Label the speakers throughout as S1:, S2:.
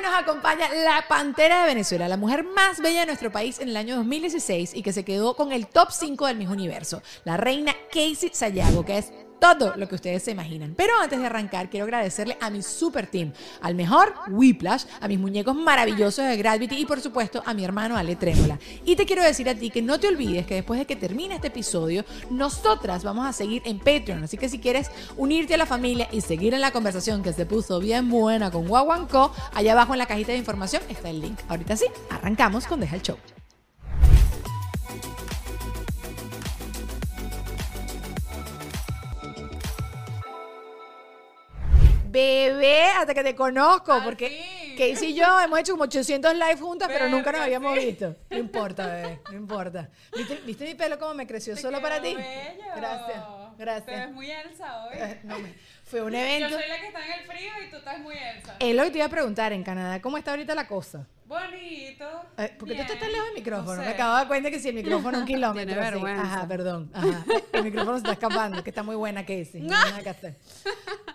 S1: nos acompaña la Pantera de Venezuela, la mujer más bella de nuestro país en el año 2016 y que se quedó con el top 5 del Miss Universo, la reina Casey Sayago, que es todo lo que ustedes se imaginan. Pero antes de arrancar, quiero agradecerle a mi super team, al mejor Whiplash, a mis muñecos maravillosos de Gravity y por supuesto a mi hermano Ale Trémola. Y te quiero decir a ti que no te olvides que después de que termine este episodio, nosotras vamos a seguir en Patreon. Así que si quieres unirte a la familia y seguir en la conversación que se puso bien buena con Wawanko, allá abajo en la cajita de información está el link. Ahorita sí, arrancamos con Deja el Show. Bebé, hasta que te conozco,
S2: Al
S1: porque
S2: fin.
S1: Casey y yo hemos hecho como 800 live juntas, pero nunca nos
S2: Verga,
S1: habíamos
S2: sí.
S1: visto. No importa, bebé, no importa. ¿Viste, viste mi pelo cómo me creció
S2: Te
S1: solo para ti?
S2: bello.
S1: Gracias,
S2: Te
S1: gracias.
S2: ves muy Elsa hoy.
S1: Eh, no, me- fue un
S2: Yo
S1: evento.
S2: soy la que está en el frío y tú estás muy Elsa.
S1: Es lo que te iba a preguntar en Canadá, ¿cómo está ahorita la cosa?
S2: Bonito.
S1: Eh, ¿Por qué tú estás tan lejos del micrófono?
S2: no
S1: Me acabo de dar cuenta que si el micrófono es un kilómetro.
S2: Tiene vergüenza.
S1: Ajá, perdón. Ajá. El micrófono se está escapando, que está muy buena Casey. No hay nada que hacer.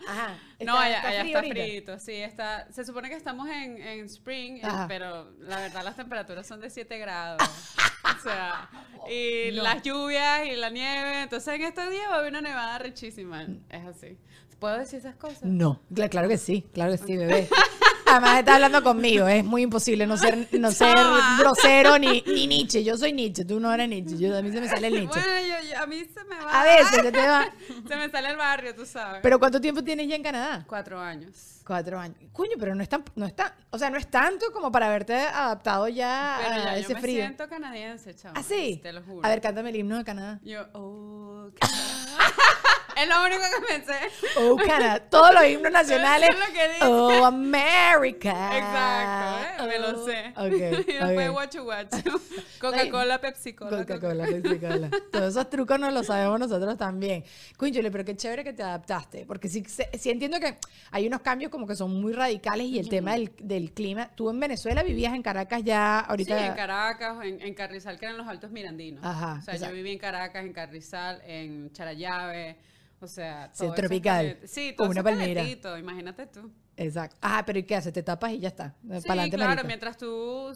S1: Ajá.
S2: No, allá, allá
S1: frío
S2: está frito, sí, está. Se supone que estamos en, en spring, eh,
S1: Ajá.
S2: pero la verdad las temperaturas son de 7 grados. o sea, y
S1: No.
S2: las lluvias y la nieve. Entonces en estos días va a haber una nevada rechísima. Es así. ¿Puedo decir esas cosas?
S1: No, cla- claro que sí, claro que sí, bebé. Además está hablando conmigo, es muy imposible no ser, no ser grosero ni, ni Nietzsche. Yo soy Nietzsche, tú no eres Nietzsche, yo, a mí se me sale el Nietzsche.
S2: Bueno, yo- yo- a mí se me va.
S1: A veces se te va.
S2: Se me sale el barrio, tú sabes.
S1: Pero ¿cuánto tiempo tienes ya en Canadá?
S2: Cuatro años.
S1: Cuatro años. Coño, pero no es tan, no es tan, o sea, no es tanto como para haberte adaptado ya
S2: Pero
S1: a
S2: ya
S1: ese
S2: yo me
S1: frío.
S2: siento canadiense, chaval.
S1: ¿Ah, sí?
S2: Te lo juro.
S1: A ver, cántame el himno de Canadá.
S2: Yo, oh, es lo único que me sé.
S1: Oh, Canadá. Todos los himnos nacionales.
S2: Eso es lo que dice.
S1: Oh, America.
S2: Exacto, ¿eh? me lo sé. Y después. Coca-Cola, Pepsi-Cola.
S1: Coca-Cola, Pepsi-Cola. Todos esos trucos nos los sabemos nosotros también. Cúnchale, pero qué chévere que te adaptaste. Porque sí, sí entiendo que hay unos cambios como que son muy radicales y el tema del, del clima. Tú en Venezuela vivías en Caracas ya
S2: Sí,
S1: ahorita.
S2: en Caracas, en, en Carrizal, que eran los altos mirandinos.
S1: Ajá,
S2: O sea,
S1: exacto.
S2: yo viví en Caracas, en Carrizal, en Charallave. O sea,
S1: Sí,
S2: todo eso
S1: tropical.
S2: Sí, todo
S1: una palmera.
S2: imagínate tú.
S1: Exacto. Ah, pero ¿y qué haces? Te tapas y ya está.
S2: Sí,
S1: Para adelante,
S2: claro, mientras tú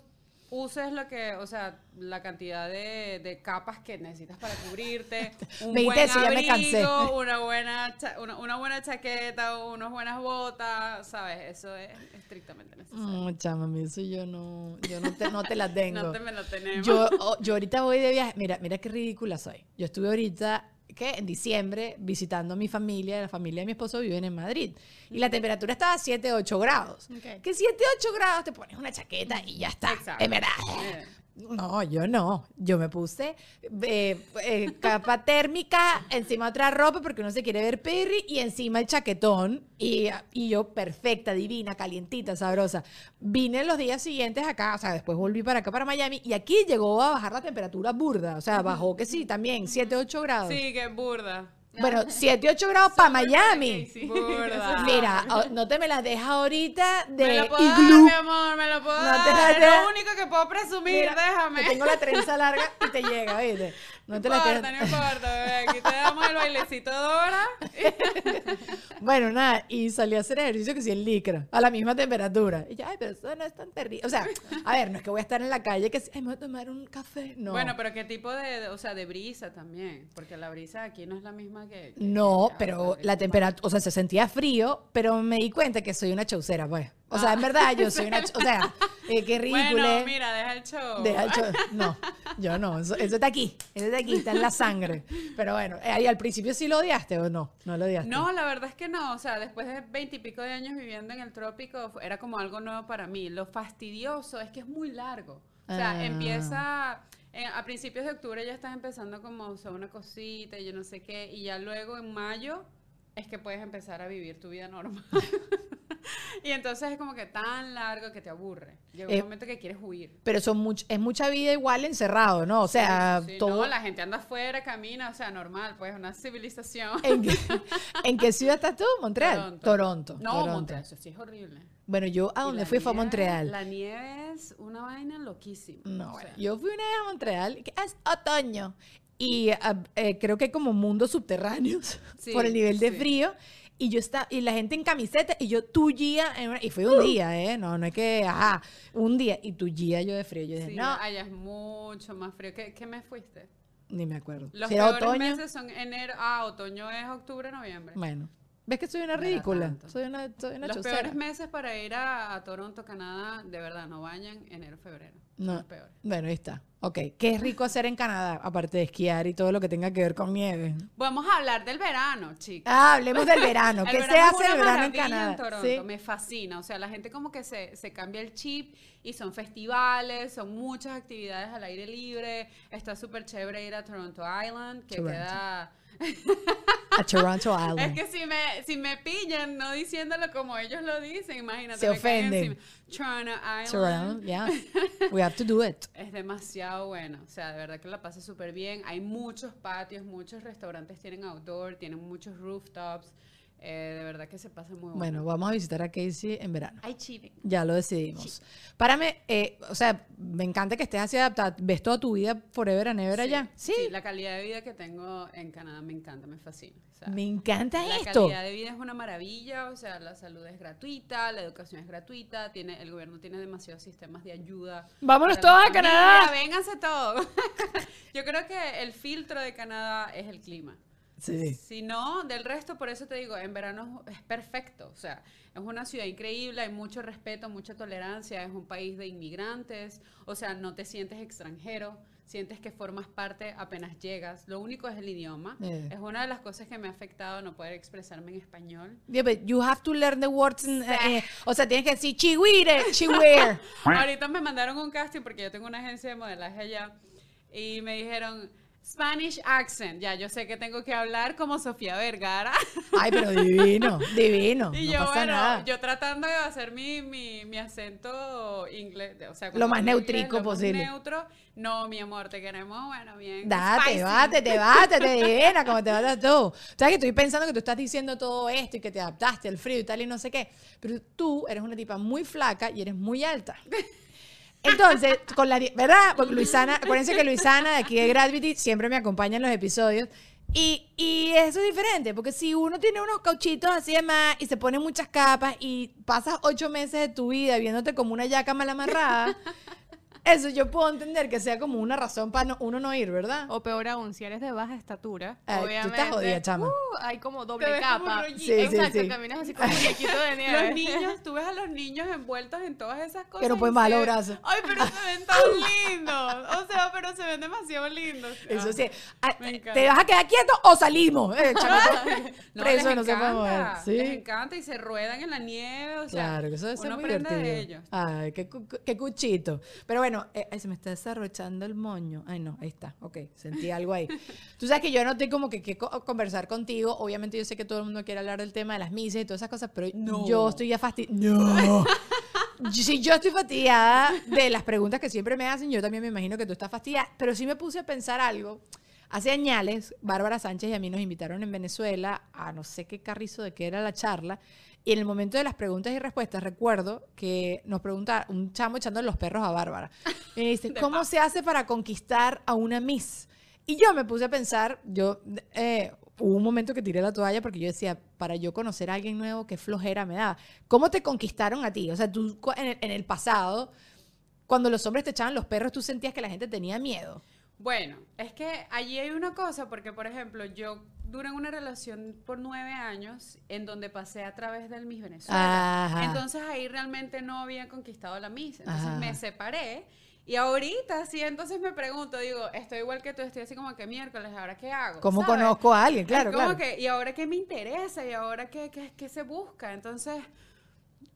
S2: uses lo que, o sea, la cantidad de, de capas que necesitas para cubrirte, un
S1: Me
S2: buen
S1: dijiste eso, ya me cansé.
S2: abrigo, una buena, cha- una, una buena chaqueta, unas buenas botas, ¿sabes? Eso es estrictamente necesario.
S1: No, chama, eso yo no, yo no te, no te la tengo.
S2: No te me lo tenemos.
S1: Yo, oh, yo ahorita voy de viaje. Mira, mira qué ridícula soy. Yo estuve ahorita, ¿qué? En diciembre, visitando a mi familia. La familia de mi esposo viven en Madrid. Y la temperatura estaba a 7, 8 grados.
S2: Ok.
S1: Que 7, 8 grados te pones una chaqueta y ya está.
S2: Exacto.
S1: En verdad.
S2: Eh.
S1: No, yo no. Yo me puse eh, eh, capa térmica, encima otra ropa porque uno se quiere ver perry y encima el chaquetón. Y, y yo perfecta, divina, calientita, sabrosa. Vine los días siguientes acá, o sea, después volví para acá, para Miami, y aquí llegó a bajar la temperatura burda. O sea, bajó que sí, también, 7, 8 grados.
S2: Sí, que burda.
S1: Bueno, 7, 8 grados para Miami. Mira, oh, no te me las dejas ahorita
S2: me
S1: de
S2: lo puedo dar,
S1: iglú.
S2: mi amor, me lo puedo
S1: No te
S2: dar.
S1: la
S2: Es lo único que puedo presumir,
S1: Mira,
S2: déjame.
S1: que tengo la trenza larga y te llega, ¿viste? No te la
S2: no importa, no importa, bebé. Aquí te damos el bailecito de Dora.
S1: Bueno, nada, y salí a hacer ejercicio que sí en licra, a la misma temperatura. Y yo, ay, pero eso no es tan terrible. O sea, a ver, no es que voy a estar en la calle que, sí, ay, me voy a tomar un café. No.
S2: Bueno, pero qué tipo de, o sea, de brisa también, porque la brisa aquí no es la misma que... que-
S1: No,
S2: que-
S1: pero la temperatura, o sea, se sentía frío, pero me di cuenta que soy una chaucera, pues. O sea, en verdad, yo soy una, ch- o sea, eh, qué ridículo.
S2: Bueno, mira, deja el show.
S1: Deja el show. No, yo no, eso, eso está aquí, eso está aquí, está en la sangre. Pero bueno, eh, ¿y al principio sí lo odiaste o no? No lo odiaste.
S2: No, la verdad es que no. O sea, después de veintipico de años viviendo en el trópico, era como algo nuevo para mí. Lo fastidioso es que es muy largo. O sea,
S1: Ah.
S2: empieza... en- a principios de octubre ya estás empezando como a usar una cosita y yo no sé qué. Y ya luego en mayo es que puedes empezar a vivir tu vida normal. y entonces es como que tan largo que te aburre. Llega un
S1: Eh,
S2: momento que quieres huir.
S1: Pero son much- es mucha vida igual encerrado, ¿no? O sea,
S2: Sí,
S1: todo...
S2: No, la gente anda afuera, camina, o sea, normal, pues una civilización.
S1: ¿En qué, en qué ciudad estás tú? ¿Montreal? Toronto.
S2: No,
S1: Toronto.
S2: Montreal, eso sí es horrible.
S1: Bueno, yo a donde fui fue a
S2: nieve-
S1: Montreal.
S2: La nieve es una vaina loquísima.
S1: No,
S2: O sea,
S1: yo fui una vez a Montreal, que es otoño, y ah, eh, creo que hay como mundos subterráneos
S2: Sí,
S1: por el nivel de
S2: sí.
S1: frío. Y yo estaba, y la gente en camiseta, y yo tullía, en una- y fue un día, ¿eh? No, no es que, ajá, un día, y tullía yo de frío. Yo dije,
S2: Sí,
S1: no,
S2: allá es mucho más frío. ¿Qué, qué mes fuiste?
S1: ni me acuerdo.
S2: Los
S1: Si
S2: peores
S1: otoño,
S2: meses son enero. Ah, otoño es octubre, noviembre.
S1: bueno. ¿Ves que soy una ridícula? Soy una, soy una
S2: Los
S1: chocera.
S2: peores meses para ir a, a Toronto, Canadá, de verdad, no vayan enero, febrero.
S1: No.
S2: los peores.
S1: Bueno, ahí está. Ok. ¿Qué es rico hacer en Canadá? Aparte de esquiar y todo lo que tenga que ver con nieve.
S2: Vamos a hablar del verano, chicos.
S1: Ah, hablemos del verano. ¿Qué se hace el verano en Canadá?
S2: Toronto,
S1: ¿Sí?
S2: Me fascina. O sea, la gente como que se, se cambia el chip y son festivales, son muchas actividades al aire libre. Está súper chévere ir a Toronto Island, que
S1: Toronto.
S2: queda...
S1: A Toronto
S2: Es
S1: Island.
S2: que si me, si me pillan no diciéndolo como ellos lo dicen, imagínate.
S1: Se ofenden.
S2: Toronto Island.
S1: Toronto, yeah. We have to do it.
S2: Es demasiado bueno, o sea, de verdad que la pasé súper bien. Hay muchos patios, muchos restaurantes tienen outdoor, tienen muchos rooftops. Eh, de verdad que se pasa muy bueno.
S1: Bueno, vamos a visitar a Casey en verano.
S2: hay chile.
S1: Ya lo decidimos. Párame, eh, o sea, me encanta que estés así adaptada. ¿Ves toda tu vida forever and ever allá? Sí.
S2: La calidad de vida que tengo en Canadá me encanta, me fascina. o sea,
S1: Me encanta
S2: la
S1: esto.
S2: calidad de vida es una maravilla, o sea, la salud es gratuita, la educación es gratuita, tiene, el gobierno tiene demasiados sistemas de ayuda.
S1: Vámonos
S2: la
S1: todos a Canadá.
S2: Vénganse todos. Yo creo que el filtro de Canadá es el clima.
S1: Sí.
S2: Si no, del resto, por eso te digo, en verano es perfecto. O sea, es una ciudad increíble, hay mucho respeto, mucha tolerancia, es un país de inmigrantes, o sea, no te sientes extranjero, sientes que formas parte apenas llegas. Lo único es el idioma.
S1: Eh.
S2: Es una de las cosas que me ha afectado no poder expresarme en español.
S1: Yeah, but you have to learn the words. in- eh, eh, o sea, tienes que decir chihuire, chihuire.
S2: Ahorita me mandaron un casting porque yo tengo una agencia de modelaje allá y me dijeron Spanish accent. Ya, yo sé que tengo que hablar como Sofía Vergara.
S1: Ay, pero divino, divino.
S2: Y
S1: no
S2: yo,
S1: pasa
S2: bueno,
S1: nada.
S2: yo tratando de hacer mi, mi, mi acento inglés, o sea,
S1: Lo más
S2: hablo inglés,
S1: neutrico
S2: lo más
S1: posible.
S2: neutro. No, mi amor, te queremos, bueno, bien.
S1: Date,
S2: spicy.
S1: bátete, bátete, divina, como te batas tú. Sabes que estoy pensando que tú estás diciendo todo esto y que te adaptaste al frío y tal y no sé qué. Pero tú eres una tipa muy flaca y eres muy alta. Entonces, con la, ¿verdad? Porque Luisana, acuérdense que Luisana de aquí de Gravity siempre me acompaña en los episodios. Y, y eso es diferente, porque si uno tiene unos cauchitos así de más y se pone muchas capas y pasas ocho meses de tu vida viéndote como una yaca mal amarrada, eso yo puedo entender que sea como una razón para no- uno no ir, ¿verdad?
S3: O peor aún, si eres de baja estatura,
S1: Ay, tú
S3: obviamente.
S1: estás jodida, chama.
S3: uh, hay como
S2: Te
S3: doble
S2: ves como
S3: capa.
S2: rollito.
S1: Sí, sí,
S3: Exacto,
S1: sí.
S3: caminas así como muñequito de nieve.
S2: Los niños, tú ves a los niños envueltos en todas esas cosas.
S1: no
S2: y
S1: pueden
S2: se
S1: bajar los
S2: ven-
S1: brazos.
S2: Ay, pero se ven tan lindos. O sea, pero se ven demasiado lindos.
S1: Eso
S2: Ah.
S1: sí. Ah,
S2: Me encanta.
S1: ¿Te vas a quedar quieto o salimos? Eh, chamaco,
S2: No,
S1: preso
S2: les
S1: no se puede mover.
S2: encanta,
S1: Sí.
S2: Les encanta y se ruedan en la nieve. O sea,
S1: Claro, que eso ser
S2: uno
S1: muy
S2: aprende
S1: divertido.
S2: de ellos.
S1: Ay, qué, cu- qué cuchito. Pero bueno, eh, ay, se me está desarrollando el moño. Ay, no, ahí está. Ok, sentí algo ahí. Tú sabes que yo no estoy como que, que co- conversar contigo. Obviamente yo sé que todo el mundo quiere hablar del tema de las misas y todas esas cosas, pero
S2: No.
S1: yo estoy ya fastidiada. No. Si yo estoy fastidiada de las preguntas que siempre me hacen, yo también me imagino que tú estás fastidiada. Pero sí me puse a pensar algo. Hace años, Bárbara Sánchez y a mí nos invitaron en Venezuela a no sé qué carrizo de qué era la charla. Y en el momento de las preguntas y respuestas, recuerdo que nos pregunta un chamo echando los perros a Bárbara. Y me dice, ¿cómo se hace para conquistar a una Miss? Y yo me puse a pensar, yo, eh, hubo un momento que tiré la toalla porque yo decía, para yo conocer a alguien nuevo, qué flojera me daba. ¿Cómo te conquistaron a ti? O sea, tú cu- en el, en el pasado, cuando los hombres te echaban los perros, tú sentías que la gente tenía miedo.
S2: Bueno, es que allí hay una cosa, porque por ejemplo, yo duré una relación por nueve años en donde pasé a través del Miss Venezuela.
S1: Ajá.
S2: Entonces ahí realmente no había conquistado la Miss. Entonces
S1: Ajá.
S2: me separé. Y ahorita sí, entonces me pregunto, digo, estoy igual que tú, estoy así como que miércoles, ¿ahora qué hago?
S1: ¿Cómo
S2: ¿Sabes?
S1: conozco a alguien? Claro,
S2: como
S1: claro.
S2: que, ¿y ahora qué me interesa? ¿Y ahora qué, qué, qué se busca? Entonces,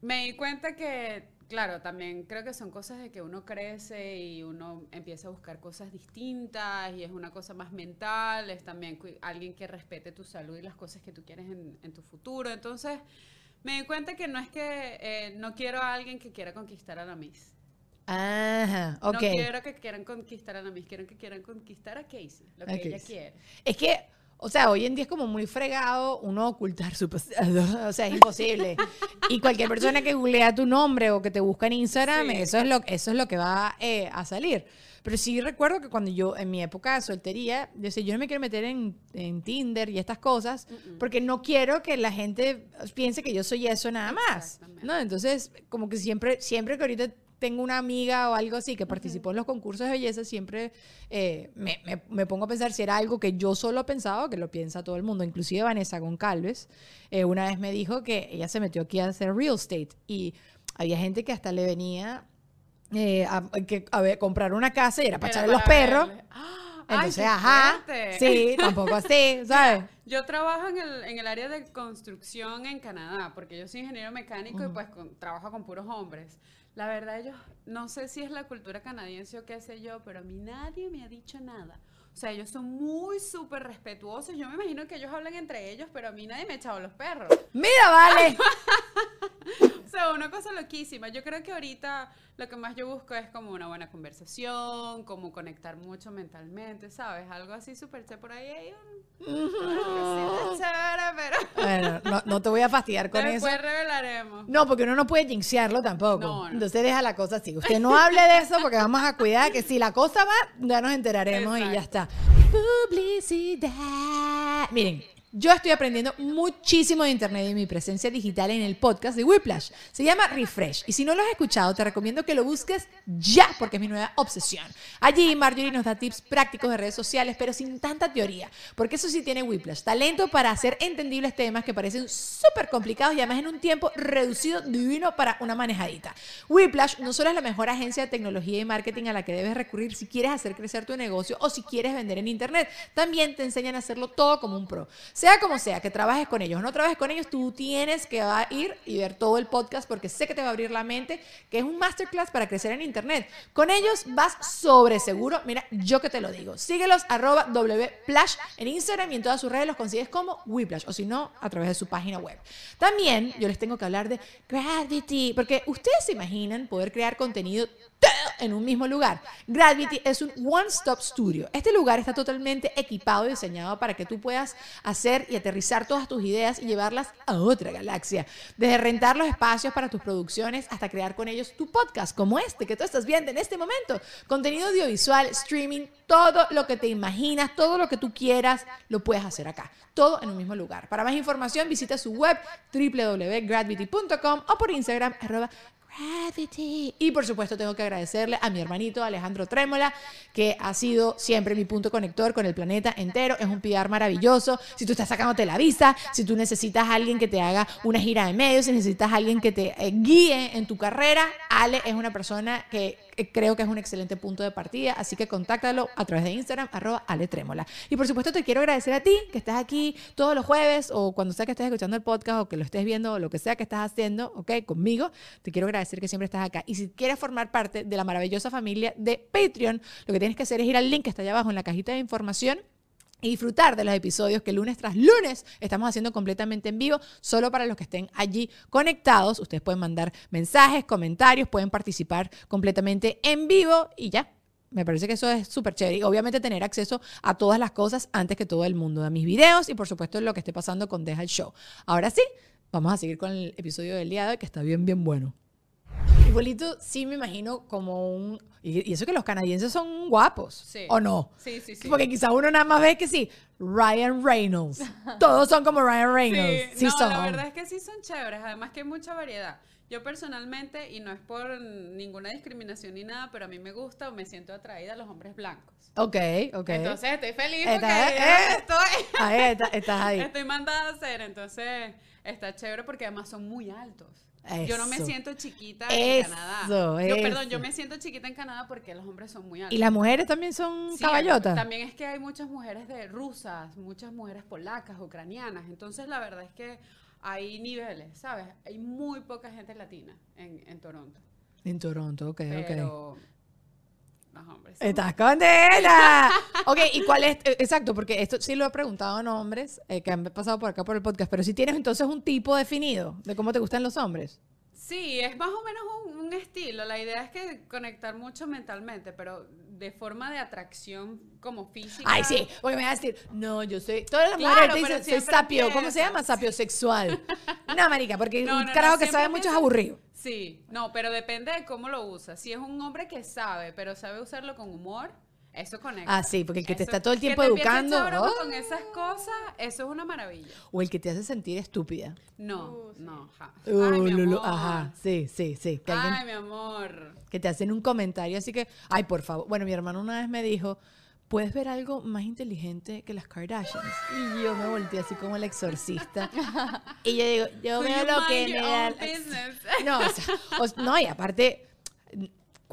S2: me di cuenta que, claro, también creo que son cosas de que uno crece y uno empieza a buscar cosas distintas y es una cosa más mental, es también alguien que respete tu salud y las cosas que tú quieres en, en tu futuro. Entonces, me di cuenta que no es que eh, no quiero a alguien que quiera conquistar a la Miss.
S1: Ajá, ok.
S2: No quiero que quieran conquistar a la Miss, quiero que quieran conquistar a Casey, lo que ella quiere.
S1: Es que, O sea, hoy en día es como muy fregado uno ocultar su pasado. O sea, es imposible. Y cualquier persona que googlea tu nombre o que te busca en Instagram,
S2: Sí,
S1: eso, es lo, eso es lo que va eh, a salir. Pero sí recuerdo que cuando yo, en mi época de soltería, yo decía, yo no me quiero meter en, en Tinder y estas cosas, porque no quiero que la gente piense que yo soy eso nada más. ¿no? Entonces, como que siempre, siempre que ahorita tengo una amiga o algo así que participó en los concursos de belleza, siempre eh, me, me- me pongo a pensar si era algo que yo solo pensaba o que lo piensa todo el mundo. Inclusive Vanessa Goncalves eh, una vez me dijo que ella se metió aquí a hacer real estate y había gente que hasta le venía eh, a, que, a ver, comprar una casa y era para echarle los perros.
S2: ¡Ay,
S1: Entonces,
S2: qué
S1: ajá,
S2: fuerte!
S1: sí, tampoco así, ¿sabes?
S2: Yo trabajo en el, en el área de construcción en Canadá, porque yo soy ingeniero mecánico y pues con- trabajo con puros hombres. La verdad, ellos, no sé si es la cultura canadiense o qué sé yo, pero a mí nadie me ha dicho nada. O sea, ellos son muy súper respetuosos. Yo me imagino que ellos hablan entre ellos, pero a mí nadie me ha echado los perros.
S1: Mira, vale.
S2: Sea, una cosa loquísima. Yo creo que ahorita lo que más yo busco es como una buena conversación, como conectar mucho mentalmente, ¿sabes? Algo así súper chévere por ahí. Hay un... chévere, pero...
S1: Bueno, no, no te voy a fastidiar con eso.
S2: Después revelaremos.
S1: No, porque uno no puede jinxearlo tampoco.
S2: No, no.
S1: Entonces deja la cosa así. Usted no hable de eso porque vamos a cuidar que si la cosa va, ya nos enteraremos y ya está. Publicidad. Miren, yo estoy aprendiendo muchísimo de internet y mi presencia digital en el podcast de Whiplash. Se llama Refresh. Y si no lo has escuchado, te recomiendo que lo busques ya porque es mi nueva obsesión. Allí Marjorie nos da tips prácticos de redes sociales, pero sin tanta teoría. Porque eso sí tiene Whiplash. Talento para hacer entendibles temas que parecen súper complicados y además en un tiempo reducido divino para una manejadita. Whiplash no solo es la mejor agencia de tecnología y marketing a la que debes recurrir si quieres hacer crecer tu negocio o si quieres vender en internet, también te enseñan a hacerlo todo como un pro. Sea como sea, que trabajes con ellos no trabajes con ellos, tú tienes que ir y ver todo el podcast porque sé que te va a abrir la mente, que es un masterclass para crecer en internet. Con ellos vas sobre seguro. Mira, yo que te lo digo. Síguelos arroba wplash en Instagram y en todas sus redes los consigues como Whiplash o si no, a través de su página web. También yo les tengo que hablar de Gravity, porque ustedes se imaginan poder crear contenido en un mismo lugar. Gravity es un one-stop studio. Este lugar está totalmente equipado y diseñado para que tú puedas hacer y aterrizar todas tus ideas y llevarlas a otra galaxia. Desde rentar los espacios para tus producciones hasta crear con ellos tu podcast como este que tú estás viendo en este momento. Contenido audiovisual, streaming, todo lo que te imaginas, todo lo que tú quieras, lo puedes hacer acá. Todo en un mismo lugar. Para más información visita su web www.gravity.com o por Instagram Y por supuesto tengo que agradecerle a mi hermanito Alejandro Trémola, que ha sido siempre mi punto conector con el planeta entero. Es un PR maravilloso. Si tú estás sacándote la visa, si tú necesitas a alguien que te haga una gira de medios, si necesitas a alguien que te eh, guíe en tu carrera, Ale es una persona que creo que es un excelente punto de partida. Así que contáctalo a través de Instagram, arroba Ale Trémola. Y por supuesto te quiero agradecer a ti que estás aquí todos los jueves o cuando sea que estés escuchando el podcast o que lo estés viendo o lo que sea que estás haciendo, ¿ok? Conmigo. Te quiero agradecer que siempre estás acá. Y si quieres formar parte de la maravillosa familia de Patreon, lo que tienes que hacer es ir al link que está allá abajo en la cajita de información y disfrutar de los episodios que lunes tras lunes estamos haciendo completamente en vivo, solo para los que estén allí conectados. Ustedes pueden mandar mensajes, comentarios, pueden participar completamente en vivo y ya. Me parece que eso es súper chévere. Y obviamente tener acceso a todas las cosas antes que todo el mundo, a mis videos y por supuesto lo que esté pasando con Deja el Show. Ahora sí, vamos a seguir con el episodio del día de hoy que está bien, bien bueno. Igualito, sí me imagino como un... Y y eso que los canadienses son guapos,
S2: Sí.
S1: ¿o no?
S2: Sí, sí, sí.
S1: Porque quizá uno nada más ve que sí, Ryan Reynolds. Todos son como Ryan Reynolds. Sí,
S2: no,
S1: son.
S2: la verdad es que sí son chéveres, además que hay mucha variedad. Yo personalmente, y no es por ninguna discriminación ni nada, pero a mí me gusta o me siento atraída a los hombres blancos.
S1: Ok, ok.
S2: Entonces estoy feliz porque
S1: eh.
S2: estoy,
S1: Ahí está- estás ahí.
S2: estoy mandada a hacer, entonces está chévere porque además son muy altos. Yo no me siento chiquita
S1: Eso,
S2: en Canadá. Yo, perdón, yo me siento chiquita en Canadá porque los hombres son muy altos.
S1: Y las mujeres también son
S2: Sí,
S1: caballotas.
S2: También es que hay muchas mujeres de rusas, muchas mujeres polacas, ucranianas. Entonces, la verdad es que hay niveles, ¿sabes? Hay muy poca gente latina en, en Toronto.
S1: En Toronto, ok, ok.
S2: Los hombres.
S1: Estás contenta. ok, ¿y cuál es? eh, Exacto, porque esto sí lo he preguntado a hombres eh, que han pasado por acá por el podcast, pero si tienes entonces un tipo definido de cómo te gustan los hombres.
S2: Sí, es más o menos un, un estilo. La idea es que conectar mucho mentalmente, pero de forma de atracción como física.
S1: Ay, sí, porque me va a decir, no, yo soy. Todas las
S2: Claro,
S1: mujeres dicen, soy sapio. ¿Cómo se llama? Sapiosexual. No, marica, porque
S2: No,
S1: un carajo
S2: no,
S1: que sabe mucho es aburrido.
S2: Sí, no, pero depende de cómo lo usa. Si es un hombre que sabe, pero sabe usarlo con humor, eso conecta.
S1: Ah, sí, porque el que te
S2: Eso-
S1: está todo el
S2: que
S1: tiempo
S2: te empiece a
S1: educando,
S2: broma
S1: oh.
S2: con esas cosas, eso es una maravilla.
S1: O el que te hace sentir estúpida.
S2: No,
S3: Uh, sí.
S2: no, ja.
S1: Uh,
S2: Ay, mi
S1: lo, lo,
S2: amor.
S1: ajá, sí, sí, sí. Que, alguien-
S2: Ay, mi amor.
S1: que te hacen un comentario así que, ay, por favor. Bueno, mi hermano una vez me dijo, ¿puedes ver algo más inteligente que las Kardashians? Y yo me volteé así como el exorcista. y yo digo, yo veo lo que me da... No, o sea, o- no, y aparte,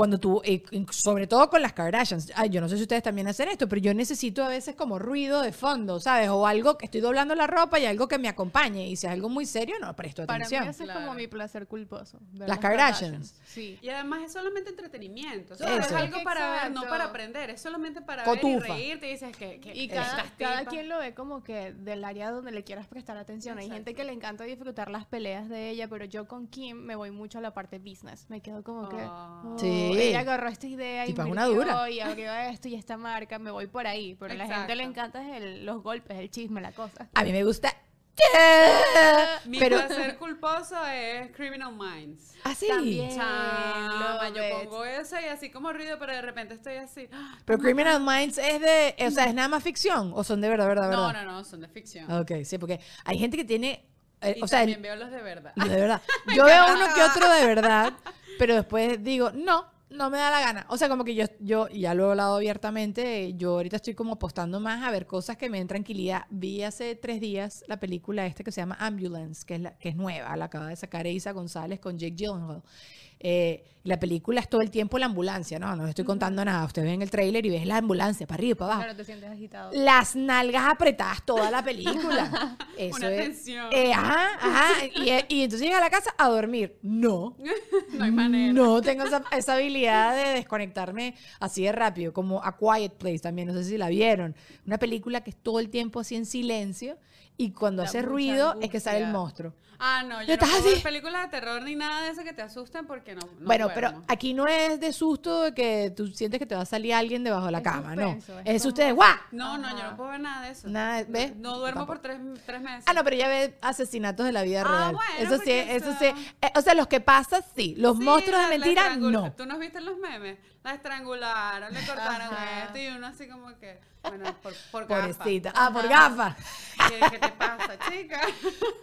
S1: cuando tú, eh, sobre todo con las Kardashians, ay, yo no sé si ustedes también hacen esto, pero yo necesito a veces como ruido de fondo, ¿sabes? O algo que estoy doblando la ropa y algo que me acompañe. Y si es algo muy serio, no presto
S3: Para mí
S1: atención.
S3: ese es como mi placer culposo.
S1: Las Kardashians.
S3: Sí.
S2: Y además es solamente entretenimiento. o sea,
S1: Eso.
S2: Es algo para ver, no para aprender. Es solamente para
S1: Cotufa.
S2: ver y reírte y dices que, que
S3: Y cada, quien lo ve como que del área donde le quieras prestar atención. Hay gente que le encanta disfrutar las peleas de ella, pero yo con Kim me voy mucho a la parte business. Me quedo como que
S2: Ah.
S3: oh,
S1: Sí.
S3: Ella agarró esta idea, y
S1: una dura.
S3: y abrió esto y esta marca. Me voy por ahí, pero a la gente le encanta es el- los golpes, el chisme, la cosa.
S1: A mí me gusta...
S2: Mi
S1: Pero...
S2: placer culposo es Criminal Minds.
S1: Así.
S3: También.
S2: Chama,
S3: love
S2: yo
S3: it.
S2: pongo eso y así como ruido, pero de repente estoy asy. ¡Ah!
S1: Pero Criminal Minds es de... O sea, ¿es nada más ficción? ¿O son de verdad, verdad,
S2: No,
S1: verdad?
S2: no, no, son de ficción.
S1: Ok, sí, porque hay gente que tiene... eh,
S2: Y
S1: o sea,
S2: también veo los de verdad.
S1: De verdad. Yo veo uno que otro de verdad, pero después digo, no, no me da la gana. O sea, como que yo, yo ya lo he hablado abiertamente, yo ahorita estoy como apostando más a ver cosas que me den tranquilidad. Vi hace tres días la película esta que se llama Ambulance, que es, la, que es nueva, la acaba de sacar Isa González con Jake Gyllenhaal. Eh, la película es todo el tiempo la ambulancia, no, no estoy contando nada. Ustedes ven el tráiler y ves la ambulancia para arriba y para abajo
S3: Claro, te sientes agitado.
S1: las nalgas apretadas toda la película. Eso
S2: Una
S1: es.
S2: tensión.
S1: Eh, ajá, ajá. Y, y entonces llega a la casa a dormir. No.
S2: no hay manera.
S1: No tengo esa, esa habilidad de desconectarme así de rápido, como A Quiet Place también, no sé si la vieron. Una película que es todo el tiempo así en silencio y cuando
S3: Da
S1: hace ruido es que sale el
S3: angustia.
S1: monstruo.
S2: Ah, no,
S1: ¿Ya
S2: yo no puedo ver películas de terror ni nada de eso que te asusten porque no, no
S1: bueno, pero aquí no es de susto de que tú sientes que te va a salir alguien debajo de la
S3: Es
S1: cama, no.
S3: suspenso, es
S1: Es
S3: como-
S1: ustedes, ¡guau!
S2: No, no, yo no puedo ver nada de eso.
S1: Nada, ¿ves?
S2: No duermo
S1: Tampoco.
S2: por tres, tres meses.
S1: Ah, no, pero ya ve asesinatos de la vida
S2: Ah,
S1: real.
S2: bueno,
S1: eso sí, eso
S2: eso-
S1: sí. Eh, o sea, los que pasan, sí. Los
S2: Sí,
S1: monstruos
S2: la-
S1: de
S2: la
S1: mentira, no.
S2: ¿Tú no has visto los memes? La estrangularon, le cortaron
S3: Ajá.
S2: esto y uno así como que, bueno, por, por
S1: Pobrecita.
S2: gafa.
S1: Ah, por gafas.
S2: ¿Qué, qué te pasa, chica?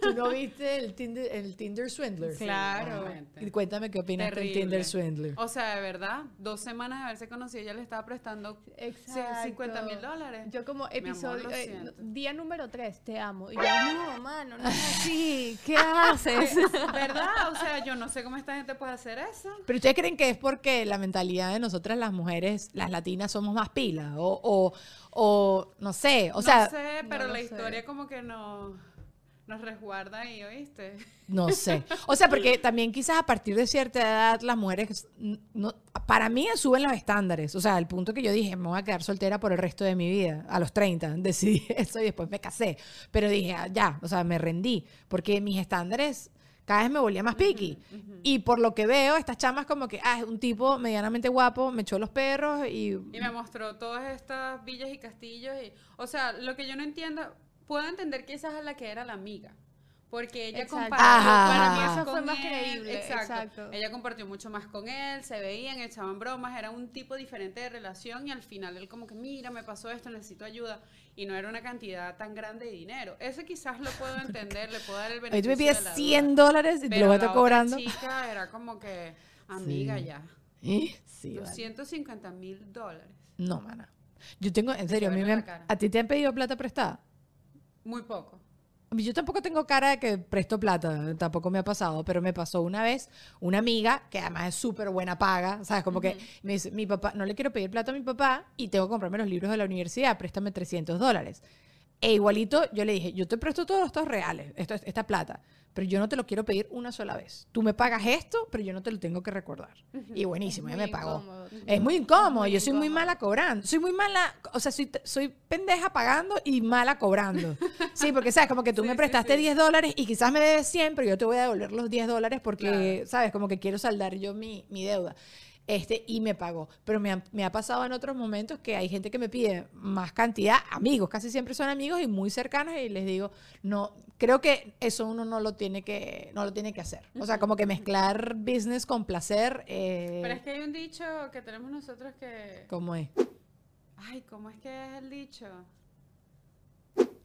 S1: ¿Tú no viste el Tinder, el Tinder Swindler?
S3: Claro.
S1: Y cuéntame qué opinas del. Tinder Swindler.
S2: O sea, de verdad, dos semanas de haberse conocido, ella le estaba prestando
S3: Exacto.
S2: 50 mil dólares.
S3: Yo como
S2: amor,
S3: episodio, eh, día número 3, te amo. Y yo, no, mano, no es así. ¿Qué haces?
S2: ¿Verdad? O sea, yo no sé cómo esta gente puede hacer eso.
S1: Pero ustedes creen que es porque la mentalidad de nosotras las mujeres, las latinas, somos más pilas o, o, o no sé, o sea,
S2: no sé, pero
S3: no
S2: la historia
S3: sé.
S2: como que no, nos resguarda ahí, ¿oíste?
S1: No sé. O sea, porque también quizás a partir de cierta edad las mujeres, no, para mí suben los estándares. O sea, al punto que yo dije, me voy a quedar soltera por el resto de mi vida. A los 30 decidí eso y después me casé. Pero dije, ah, ya, o sea, me rendí. Porque mis estándares cada vez me volvía más picky. Y por lo que veo, estas chamas como que, ah, es un tipo medianamente guapo, me echó los perros y...
S2: Y me mostró todas estas villas y castillos. Y, o sea, lo que yo no entiendo, puedo entender que esa es la que era la amiga. Porque ella
S3: Exacto.
S2: compartió
S1: Ajá.
S2: mucho
S1: Para mí
S2: más
S3: eso fue
S2: con
S3: más
S2: él,
S3: creíble,
S2: Exacto.
S3: exacto.
S2: Ella compartió mucho más con él, se veían, echaban bromas, era un tipo diferente de relación y al final él como que, mira, me pasó esto, necesito ayuda. Y no era una cantidad tan grande de dinero. Eso quizás lo puedo entender, le puedo dar el
S1: Hoy
S2: beneficio
S1: tú me pides
S2: de la
S1: 100
S2: duda.
S1: dólares y te lo voy a
S2: la
S1: estar cobrando.
S2: chica era como que, amiga,
S1: Sí.
S2: ya.
S1: ¿Eh? Sí, vale.
S2: 250 mil dólares.
S1: No, mana. Yo tengo, en serio, a, mí me-
S2: la.
S1: ¿a ti te han pedido plata prestada?
S2: Muy poco.
S1: Yo tampoco tengo cara de que presto plata, tampoco me ha pasado, pero me pasó una vez una amiga que además es súper buena paga, ¿sabes? Como que me dice, mi papá, no le quiero pedir plata a mi papá y tengo que comprarme los libros de la universidad, préstame 300 dólares. E igualito yo le dije, yo te presto todos estos reales, esto, esta plata, pero yo no te lo quiero pedir una sola vez. Tú me pagas esto, pero yo no te lo tengo que recordar. Y buenísimo, ella me
S3: muy
S1: pagó.
S3: incómodo.
S1: Es muy incómodo,
S3: Muy
S1: yo soy muy
S3: incómodo.
S1: mala cobrando. Soy muy mala, o sea, soy, soy pendeja pagando y mala cobrando. Sí, porque sabes, como que tú
S2: Sí,
S1: me
S2: sí,
S1: prestaste
S2: sí.
S1: 10 dólares y quizás me debes 100, pero yo te voy a devolver los 10 dólares porque,
S2: Claro.
S1: sabes, como que quiero saldar yo mi, mi deuda. Este, y me pagó. Pero me ha, me ha pasado en otros momentos que hay gente que me pide más cantidad, amigos, casi siempre son amigos y muy cercanos, y les digo, no, creo que eso uno no lo tiene que, no lo tiene que hacer. O sea, como que mezclar business con placer, eh,
S2: Pero es que hay un dicho que tenemos nosotros que...
S1: ¿cómo es?
S2: Ay, ¿cómo es que es el dicho?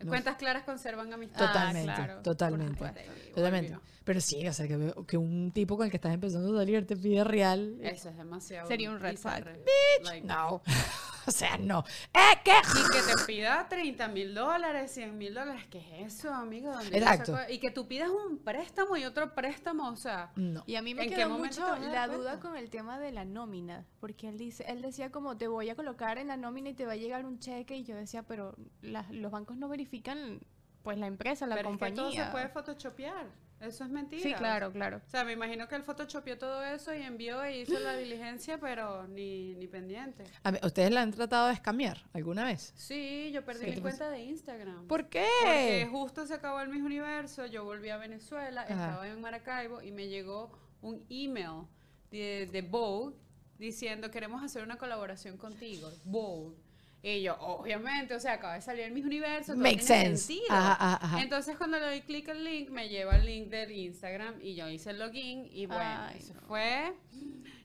S2: Cuentas claras conservan amistad.
S1: Totalmente,
S3: Ah, claro,
S1: totalmente.
S2: supuesto.
S1: Totalmente. Pero sí, o sea, que, veo que un tipo con el que estás empezando a salir te pide real.
S2: Eso es demasiado.
S3: Sería un red flag.
S2: bizarre. Like,
S1: No. o sea, no. ¡Eh, qué!
S2: Y que te pida 30 mil dólares, 100 mil dólares. ¿Qué es eso, amigo? ¿Dónde yo
S1: Exacto.
S2: Y que tú pidas un préstamo y otro préstamo, o sea.
S1: No.
S3: Y a mí me
S2: ¿En qué
S3: quedó
S2: momento
S3: mucho la duda
S2: cuenta?
S3: con el tema de la nómina, porque él dice, él decía como te voy a colocar en la nómina y te va a llegar un cheque y yo decía, pero la- los bancos no verifican pues la empresa, la
S2: pero es que
S3: compañía.
S2: todo se puede photoshopear. Eso es mentira.
S3: sí, claro, claro.
S2: O sea, me imagino que él photoshopeó todo eso y envió y hizo la diligencia, pero ni, ni pendiente.
S1: A ¿Ustedes la han tratado de escamear alguna vez?
S2: Sí, yo perdí
S1: Sí.
S2: mi
S1: ¿Qué te
S2: cuenta de Instagram.
S1: ¿Por qué?
S2: Porque justo se acabó el Miss Universo, yo volví a Venezuela,
S1: Ajá.
S2: estaba en Maracaibo y me llegó un email de, de Vogue diciendo queremos hacer una colaboración contigo, Vogue. Y yo, obviamente, o sea, acaba de salir el Miss Universo, todo
S1: Makes
S2: tiene
S1: sense.
S2: sentido.
S1: Ajá, ajá, ajá.
S2: Entonces cuando le doy clic al link, me lleva al link del Instagram y yo hice el login y bueno,
S3: Ay,
S2: eso
S3: no.
S2: fue,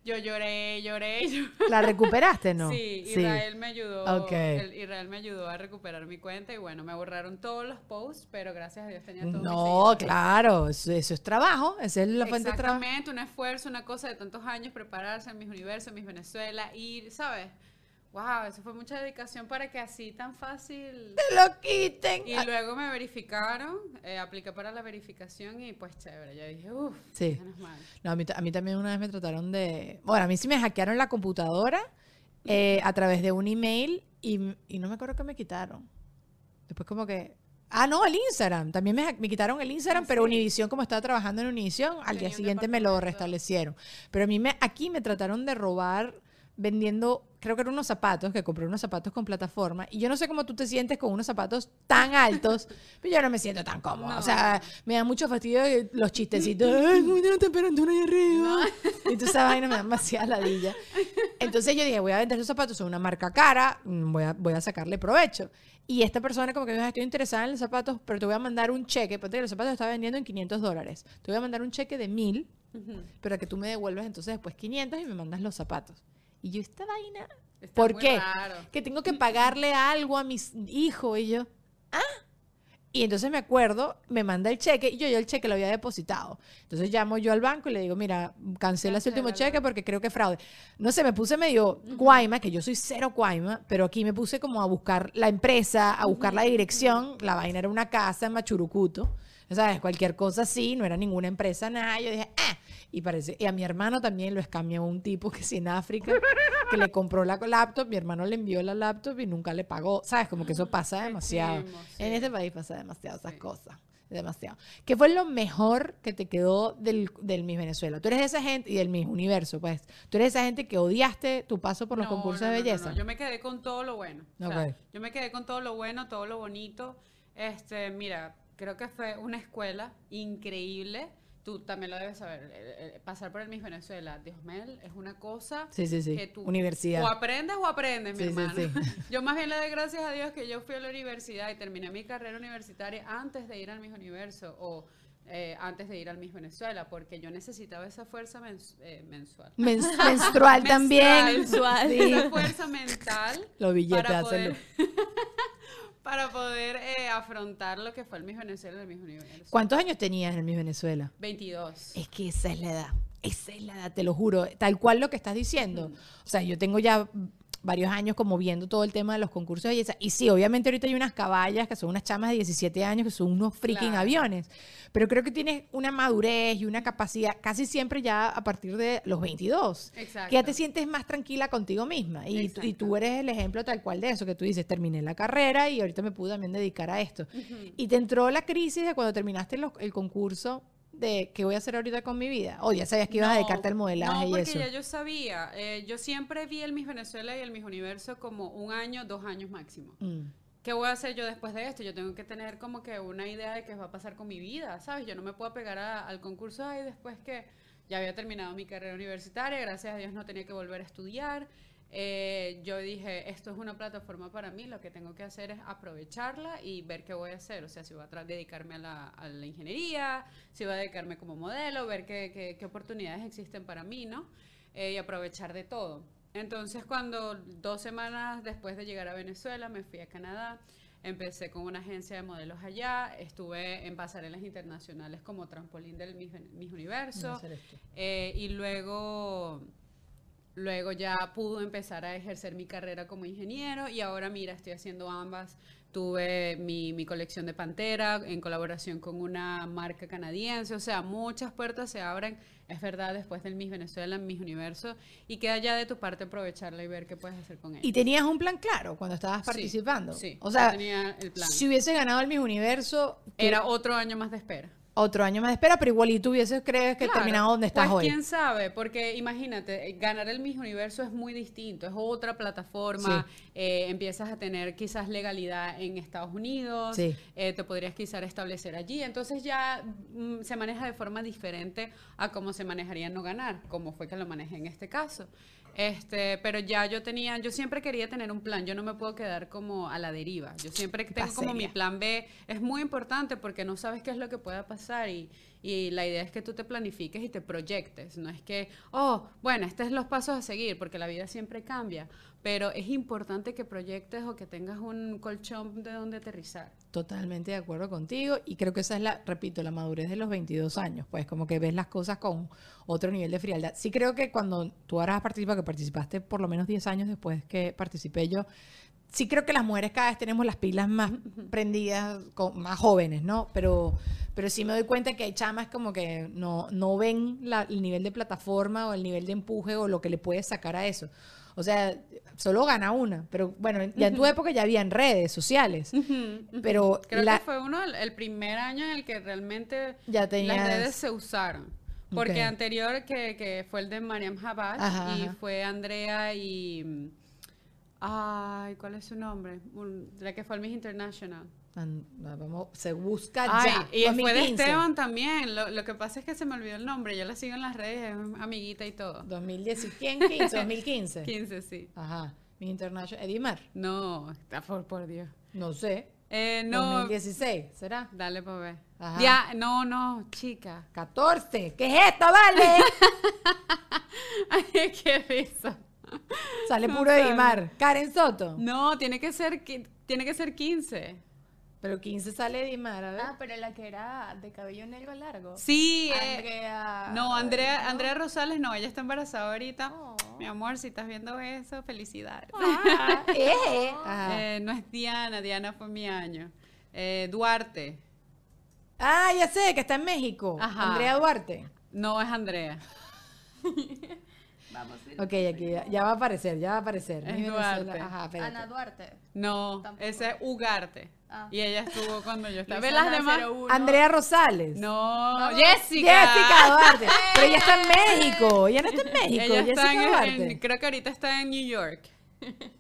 S2: yo lloré, lloré, lloré.
S1: ¿La recuperaste, no?
S2: Sí, Israel me ayudó. El- Israel me ayudó a recuperar mi cuenta y bueno, me borraron todos los posts, pero gracias a Dios tenía todos mis
S1: No, claro, eso, eso es trabajo, esa es la fuente de trabajo.
S2: Exactamente, un esfuerzo, una cosa de tantos años, prepararse en mis universos, en mis Venezuela, ir, ¿sabes? Wow, eso fue mucha dedicación para que así tan fácil.
S1: ¡Te lo quiten!
S2: Y luego me verificaron, eh, apliqué para la verificación y pues chévere, yo dije, uff,
S1: Sí.
S2: menos mal.
S1: No, a mí, a mí también una vez me trataron de... Bueno, a mí sí me hackearon la computadora eh, a través de un email y, y no me acuerdo que me quitaron. Después como que... Ah, no, el Instagram. También me, me quitaron el Instagram,
S2: Ah,
S1: pero
S2: sí.
S1: Univision, como estaba trabajando en Univision, al
S2: Tenía
S1: día siguiente me lo restablecieron. Pero a mí me, aquí me trataron de robar vendiendo, creo que eran unos zapatos, que compré unos zapatos con plataforma. Y yo no sé cómo tú te sientes con unos zapatos tan altos, pero yo no me siento tan cómoda.
S2: No.
S1: O sea, me da mucho fastidio los chistecitos. Ay, ¿cómo tiene la temperatura ahí arriba? Y tú esa vaina me da demasiada ladilla. Entonces yo dije, voy a vender esos zapatos, son una marca cara, voy a, voy a sacarle provecho. Y esta persona como que me dijo, estoy interesada en los zapatos, pero te voy a mandar un cheque, ponte que los zapatos los estaba vendiendo en 500 dólares. Te voy a mandar un cheque de 1000,
S2: Ujú.
S1: pero que tú me devuelvas entonces después 500 y me mandas los zapatos. Y yo, esta vaina,
S2: Está
S1: ¿por
S2: muy
S1: qué?
S2: raro.
S1: Que tengo que pagarle algo a mis hijos. Y yo, ¿ah? Y entonces me acuerdo, me manda el cheque y yo ya el cheque lo había depositado. Entonces llamo yo al banco y le digo, mira, cancela ese último cheque porque creo que es fraude. No sé, me puse medio guayma, que yo soy cero guayma, pero aquí me puse como a buscar la empresa, a buscar la dirección. La vaina era una casa en Machurucuto. ¿Sabes? Cualquier cosa así, no era ninguna empresa, nada. Yo dije, ah. Y parece, y a mi hermano también lo escamió un tipo que sí en África, que le compró la laptop, mi hermano le envió la laptop y nunca le pagó. ¿Sabes? Como que eso pasa demasiado. En este país pasa demasiado esas
S2: Sí.
S1: cosas. Demasiado. ¿Qué fue lo mejor que te quedó del, del Miss Venezuela? Tú eres esa gente, y del Miss Universo, pues. Tú eres esa gente que odiaste tu paso por los
S2: No,
S1: concursos
S2: no,
S1: de
S2: no,
S1: belleza.
S2: Yo me quedé con todo lo bueno. O sea,
S1: Ok.
S2: yo me quedé con todo lo bueno, todo lo bonito. Este, mira, creo que fue una escuela increíble. Tú también lo debes saber. eh, eh, pasar por el Miss Venezuela, Dios mío, es una cosa
S1: Sí, sí, sí.
S2: que tú
S1: Universidad.
S2: o aprendes o aprendes, mi hermano.
S1: sí.
S2: Yo más bien le doy gracias a Dios que yo fui a la universidad y terminé mi carrera universitaria antes de ir al Miss Universo o eh, antes de ir al Miss Venezuela, porque yo necesitaba esa fuerza mens- eh, mensual.
S1: Mens- menstrual también.
S2: Menstrual.
S1: Sí.
S2: Esa fuerza mental
S1: Los billetes,
S2: para poder, para poder eh, afrontar lo que fue el Miss Venezuela y el Miss Universo.
S1: ¿Cuántos años tenías en el Miss Venezuela?
S2: 22.
S1: Es que esa es la edad. Esa es la edad, te lo juro. Tal cual lo que estás diciendo. O sea, yo tengo ya varios años como viendo todo el tema de los concursos de belleza. Y sí, obviamente ahorita hay unas caballas que son unas chamas de 17 años que son unos freaking
S2: Claro.
S1: aviones. Pero creo que tienes una madurez y una capacidad casi siempre ya a partir de los 22.
S2: Exacto.
S1: Que ya te sientes más tranquila contigo misma. Y, tú- y tú
S2: Exacto.
S1: eres el ejemplo tal cual de eso, que tú dices, terminé la carrera y ahorita me pude también dedicar a esto. Y te entró la crisis de cuando terminaste los- el concurso de qué voy a hacer ahorita con mi vida. O ya sabías que ibas a
S2: No,
S1: dedicarte al modelaje
S2: no,
S1: y
S2: porque
S1: eso.
S2: ya yo sabía. Eh, yo siempre vi el Miss Venezuela y el Miss Universo como un año, dos años máximo.
S1: Mm.
S2: ¿Qué voy a hacer yo después de esto? Yo tengo que tener como que una idea de qué va a pasar con mi vida, ¿sabes? Yo no me puedo pegar a- al concurso, ay, después que ya había terminado mi carrera universitaria, gracias a Dios no tenía que volver a estudiar. Eh, yo dije, esto es una plataforma para mí, lo que tengo que hacer es aprovecharla y ver qué voy a hacer. O sea, si voy a dedicarme a la, a la, ingeniería, si voy a dedicarme como modelo, ver qué, qué, qué oportunidades existen para mí, ¿no? Eh, y aprovechar de todo. Entonces, cuando dos semanas después de llegar a Venezuela, me fui a Canadá. Empecé con una agencia de modelos allá, estuve en pasarelas internacionales como trampolín del Miss, Miss Universo eh, y luego Luego ya pude empezar a ejercer mi carrera como ingeniero y ahora mira, estoy haciendo ambas. Tuve mi, mi, colección de Pantera en colaboración con una marca canadiense, o sea, muchas puertas se abren, es verdad, después del Miss Venezuela, Miss Universo, y queda ya de tu parte aprovecharla y ver qué puedes hacer con ella.
S1: ¿Y tenías un plan claro cuando estabas participando?
S2: Sí,
S1: o sea,
S2: tenía el plan.
S1: Si hubiese ganado el Miss Universo...
S2: Era otro año más de espera
S1: otro año más de espera, pero igual y tú hubieses crees que
S2: claro,
S1: terminado donde estás
S2: pues,
S1: hoy.
S2: quién sabe, porque imagínate, ganar el Miss Universo es muy distinto, es otra plataforma, sí. eh, empiezas a tener quizás legalidad en Estados Unidos,
S1: sí.
S2: eh, te podrías quizás establecer allí, entonces ya mm, se maneja de forma diferente a cómo se manejaría no ganar, como fue que lo manejé en este caso. Este, pero ya yo tenía, yo siempre quería tener un plan, yo no me puedo quedar como a la deriva, yo siempre tengo como mi plan B, es muy importante porque no sabes qué es lo que pueda pasar y, y la idea es que tú te planifiques y te proyectes, no es que, oh, bueno, estos son los pasos a seguir, porque la vida siempre cambia, pero es importante que proyectes o que tengas un colchón de donde aterrizar.
S1: Totalmente de acuerdo contigo y creo que esa es la, repito, la madurez de los 22 años, pues como que ves las cosas con otro nivel de frialdad. Sí creo que cuando tú ahora has participado, que participaste por lo menos 10 años después que participé yo, sí creo que las mujeres cada vez tenemos las pilas más prendidas, con, más jóvenes, ¿no? Pero, pero sí me doy cuenta que hay chamas como que no, no ven la, el nivel de plataforma o el nivel de empuje o lo que le puedes sacar a eso. O sea, solo gana una, pero bueno, ya en tu época ya había en redes sociales, pero
S2: creo la, que fue uno el primer año en el que realmente
S1: ya tenías,
S2: las redes se usaron. Porque okay. anterior que, que, fue el de Mariam Jabal y ajá. fue Andrea y ay, ¿cuál es su nombre? La que fue Miss International.
S1: Vamos, se busca
S2: Ay,
S1: ya.
S2: Y 2015. fue de Esteban también. Lo, lo, que pasa es que se me olvidó el nombre. Yo la sigo en las redes, es amiguita y todo.
S1: 2010, ¿quién? 15, 2015.
S2: 15, sí.
S1: Ajá. Mi International. Edimar.
S2: No, está por, por Dios.
S1: No sé.
S2: Eh, no.
S1: 2016, ¿será?
S2: Dale, pues ver. Ajá. Ya, no, no, chica.
S1: 14. ¿Qué es esto, vale?
S2: Ay, qué risa.
S1: Sale puro no Edimar. Karen Soto.
S2: No, tiene que ser, tiene que ser 15.
S1: Pero 15 sale Edimar, a ver.
S3: Ah, pero la que era de cabello negro largo.
S2: Sí,
S3: Andrea.
S2: Eh, no, Andrea, ¿no? Andrea Rosales no, ella está embarazada ahorita. Oh. Mi amor, si estás viendo eso, felicidades.
S1: Ah, eh.
S2: eh, no es Diana, Diana fue mi año. Eh, Duarte.
S1: Ah, ya sé, que está en México.
S2: Ajá.
S1: Andrea Duarte.
S2: No es Andrea.
S3: Vamos.
S1: Ok, aquí ya, ya, va a aparecer, ya va a aparecer.
S2: Es Duarte.
S3: Ajá, Ana Duarte.
S2: No, Tampoco. ese es Ugarte.
S3: Ah.
S2: Y ella estuvo cuando yo estaba.
S3: ¿Ve
S2: las demás?
S1: Andrea Rosales.
S2: No,
S3: No.
S2: Jessica.
S1: Jessica Duarte. Pero ella está en México. Ella no está en México.
S2: Ella está
S1: Jessica
S2: en,
S1: Duarte.
S2: en- creo que ahorita está en New York.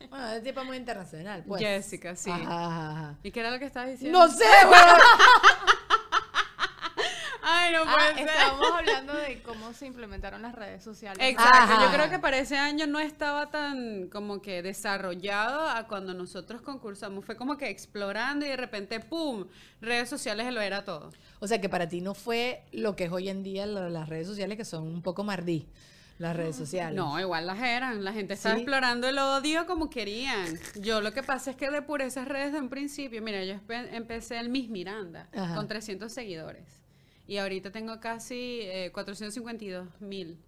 S1: Bueno, es tipo muy internacional, pues.
S2: Jessica, sí.
S1: Ajá, ajá, ajá.
S2: ¿Y qué era lo que estabas diciendo?
S1: No sé, weón.
S2: Ay, no
S3: Ah,
S2: puede ser.
S3: estábamos hablando de cómo se implementaron las redes sociales.
S2: Exacto,
S1: Ajá.
S2: yo creo que para ese año no estaba tan como que desarrollado a cuando nosotros concursamos. Fue como que explorando y de repente, ¡pum! Redes sociales lo era todo.
S1: O sea que para ti no fue lo que es hoy en día lo- las redes sociales que son un poco mardí. Las redes sociales.
S2: No, igual las eran. La gente estaba
S1: Sí.
S2: explorando el odio como querían. Yo lo que pasa es que depuré esas redes de un principio. Mira, yo empecé el Miss Miranda
S1: Ajá.
S2: con 300 seguidores. Y ahorita tengo casi eh, 452 mil.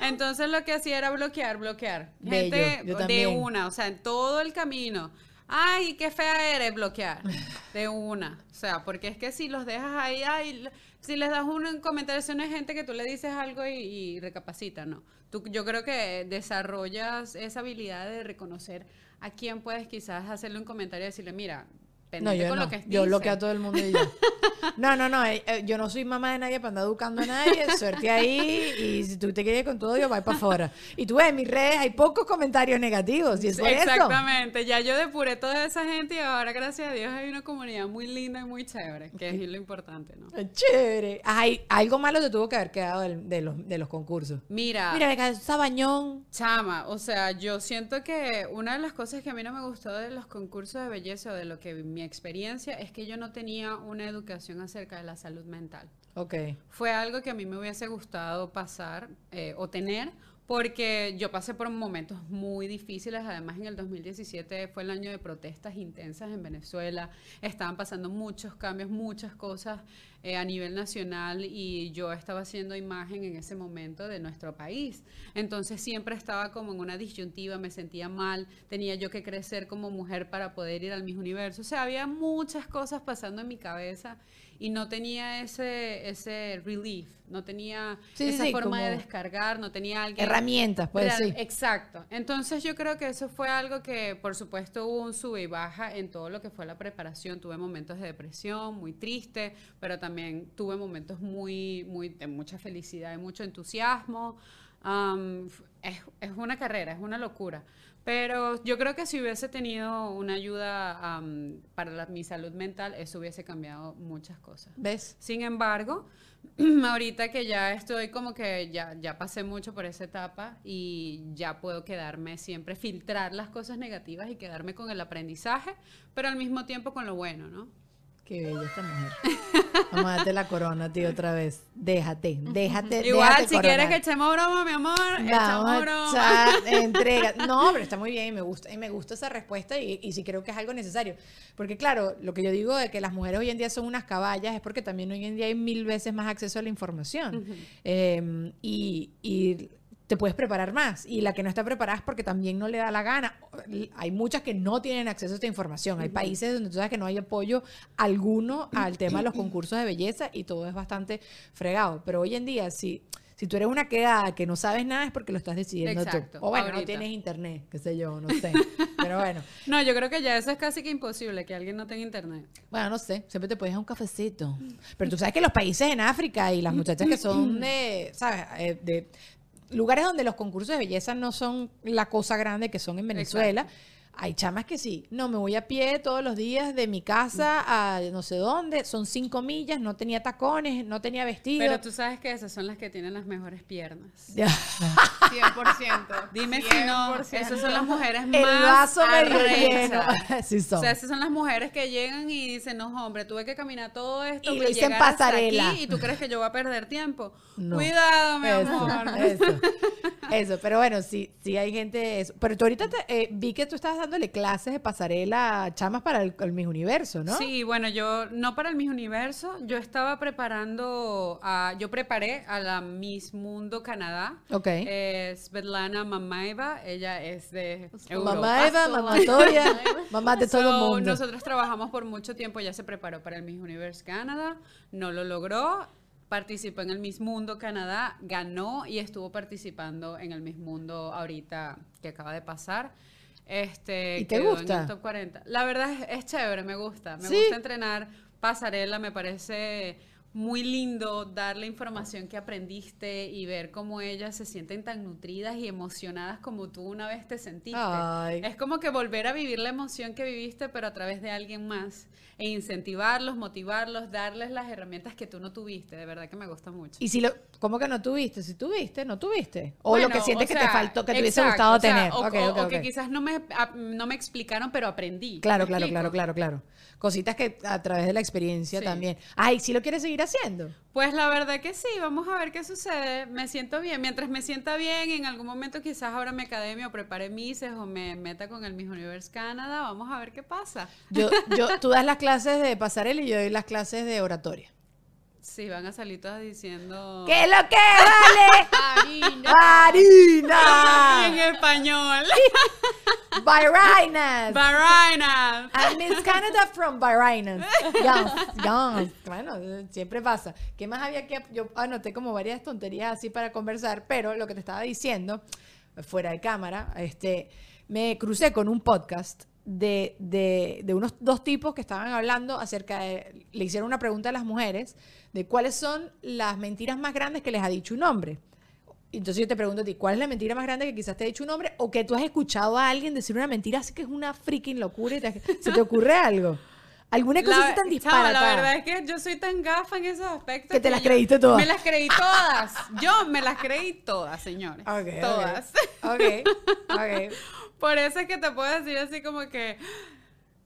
S2: Entonces lo que hacía era bloquear, bloquear.
S1: Bello,
S2: Gente
S1: yo
S2: de una, o sea, en todo el camino. Ay, qué fea eres, bloquear. De una. O sea, porque es que si los dejas ahí, ay, si les das un comentario, eso no es gente que tú le dices algo y, y recapacita, ¿no? Tú, yo creo que desarrollas esa habilidad de reconocer a quién puedes quizás hacerle un comentario y decirle, mira,
S1: No, yo
S2: con
S1: no.
S2: lo que
S1: yo bloqueo a todo el mundo y ya. No, no, no. eh, eh, yo no soy mamá de nadie para andar educando a nadie. Suerte ahí. Y si tú te quieres con todo, yo voy para afuera. Y tú ves, en mis redes hay pocos comentarios negativos. Y es por eso.
S2: Exactamente, ya yo depuré toda esa gente y ahora gracias a Dios hay una comunidad muy linda y muy chévere, que es lo importante, ¿no?
S1: Chévere. Ay, algo malo te tuvo que haber quedado de, los, de los concursos.
S2: Mira,
S1: Mira, Sabañón.
S2: chama, o sea, yo siento que una de las cosas que a mí no me gustó de los concursos de belleza o de lo que mi experiencia es que yo no tenía una educación acerca de la salud mental.
S1: Ok.
S2: Fue algo que a mí me hubiese gustado pasar eh, o tener, porque yo pasé por momentos muy difíciles. Además, en el 2017 fue el año de protestas intensas en Venezuela. Estaban pasando muchos cambios, muchas cosas eh, a nivel nacional y yo estaba haciendo imagen en ese momento de nuestro país. Entonces siempre estaba como en una disyuntiva, me sentía mal, tenía yo que crecer como mujer para poder ir al Miss Universo. O sea, había muchas cosas pasando en mi cabeza y no tenía ese, ese relief, no tenía
S1: Sí,
S2: esa
S1: sí,
S2: forma de descargar, no tenía alguien...
S1: Herramientas, pues sí.
S2: Exacto. Entonces yo creo que eso fue algo que, por supuesto, hubo un sube y baja en todo lo que fue la preparación. Tuve momentos de depresión, muy triste, pero también tuve momentos muy, muy de mucha felicidad y mucho entusiasmo. F- es, es una carrera, es una locura. Pero yo creo que si hubiese tenido una ayuda am, para la- mi salud mental, eso hubiese cambiado muchas cosas.
S1: ¿Ves?
S2: Sin embargo, ahorita que ya estoy como que ya, ya pasé mucho por esa etapa y ya puedo quedarme siempre, filtrar las cosas negativas y quedarme con el aprendizaje, pero al mismo tiempo con lo bueno, ¿no?
S1: Qué bella esta mujer. Vamos a darte la corona, tío, otra vez. Déjate, déjate.
S2: Igual,
S1: déjate
S2: si quieres que echemos broma, mi amor,
S1: a
S2: broma.
S1: entrega. No, pero está muy bien y me gusta, y me gusta esa respuesta y, y sí creo que es algo necesario. Porque claro, lo que yo digo de que las mujeres hoy en día son unas caballas es porque también hoy en día hay mil veces más acceso a la información. Eh, y, y te puedes preparar más. Y la que no está preparada es porque también no le da la gana. Hay muchas que no tienen acceso a esta información. Hay países donde tú sabes que no hay apoyo alguno al tema de los concursos de belleza y todo es bastante fregado. Pero hoy en día, si, si tú eres una quedada que no sabes nada es porque lo estás decidiendo
S2: Exacto,
S1: tú. O bueno, no tienes internet, qué sé yo, no sé. Pero bueno,
S2: No, yo creo que ya eso es casi que imposible, que alguien no tenga internet.
S1: bueno, no sé, siempre te puedes dar un cafecito. Pero tú sabes que los países en África y las muchachas que son de, ¿sabes? Eh, de lugares donde los concursos de belleza no son la cosa grande que son en Venezuela. Hay chamas que sí, no, me voy a pie todos los días de mi casa a no sé dónde, son cinco millas, no tenía tacones, no tenía vestido.
S2: Pero tú sabes que esas son las que tienen las mejores piernas.
S1: Ya.
S3: 100%.
S2: Dime si no,
S3: 100%.
S2: esas son las mujeres
S1: El
S2: más
S1: vaso. Sí son.
S2: O sea, esas son las mujeres que llegan y dicen, no, hombre, tuve que caminar todo esto
S1: Y lo hice en pasarela.
S2: aquí y tú crees que yo voy a perder tiempo.
S1: No.
S2: Cuidado, mi
S1: Eso,
S2: amor.
S1: Eso, eso, pero bueno, sí, sí hay gente eso. Pero tú ahorita te- eh, vi que tú estabas dándole clases de pasarela a chamas para el, el Miss Universo, ¿no?
S2: Sí, bueno, yo no para el Miss Universo, yo estaba preparando, a, yo preparé a la Miss Mundo Canadá.
S1: Ok.
S2: Es Svetlana Mamaeva, ella es de Europa.
S1: mamá Eva, mamá Toya, mamá de todo el
S2: So,
S1: mundo.
S2: Nosotros trabajamos por mucho tiempo, ya se preparó para el Miss Universe Canadá, no lo logró, participó en el Miss Mundo Canadá, ganó y estuvo participando en el Miss Mundo ahorita que acaba de pasar. Este,
S1: ¿Y te gusta?
S2: En el top 40. La verdad es, es chévere, me gusta. Me
S1: Sí.
S2: gusta entrenar pasarela, me parece muy lindo dar la información que aprendiste y ver cómo ellas se sienten tan nutridas y emocionadas como tú una vez te sentiste.
S1: Ay.
S2: Es como que volver a vivir la emoción que viviste, pero a través de alguien más. E incentivarlos, motivarlos, darles las herramientas que tú no tuviste. De verdad que me gusta mucho.
S1: Y si lo, ¿cómo que no tuviste? Si tuviste, no tuviste. O lo
S2: Bueno,
S1: que sientes
S2: o
S1: que te
S2: sea,
S1: faltó, que te hubiese
S2: exacto,
S1: gustado
S2: o sea,
S1: tener.
S2: O,
S1: Ok,
S2: o-
S1: ok,
S2: o que
S1: ok.
S2: quizás no me, a- no me explicaron, pero aprendí.
S1: Claro,
S2: ¿Me
S1: claro, claro, claro, claro. Cositas que a través de la experiencia
S2: Sí.
S1: también. Ay, ¿sí lo quieres seguir haciendo?
S2: Pues la verdad que sí, vamos a ver qué sucede. Me siento bien. Mientras me sienta bien, en algún momento quizás ahora mi academia o prepare Mises o me meta con el Miss Universe Canadá. Vamos a ver qué pasa.
S1: Yo, yo, tú das las clases de pasarela y yo doy las clases de oratoria.
S2: Sí, van a salir todas diciendo...
S1: ¿Qué es lo que vale?
S3: Harina.
S1: ¡Harina!
S2: En español.
S1: Bairainas.
S2: Barainas.
S1: I'm Miss Canada from Bairainas. Yes, yes. Bueno, siempre pasa. ¿Qué más había que...? Yo anoté como varias tonterías así para conversar, pero lo que te estaba diciendo, fuera de cámara, este, me crucé con un podcast de, de- de unos dos tipos que estaban hablando acerca de, le hicieron una pregunta a las mujeres de cuáles son las mentiras más grandes que les ha dicho un hombre. Entonces yo te pregunto a ti, ¿cuál es la mentira más grande que quizás te ha dicho un hombre o que tú has escuchado a alguien decir una mentira así que es una freaking locura y te- se te ocurre algo? ¿Alguna cosa
S2: La,
S1: tan disparatada?
S2: la verdad es que yo soy tan gafa en esos aspectos.
S1: Que te las
S2: yo-
S1: creíste todas.
S2: Me las creí todas. Yo me las creí todas, señores.
S1: Ok, ok.
S2: todas.
S1: Ok, ok.
S2: Por eso es que te puedo decir así como que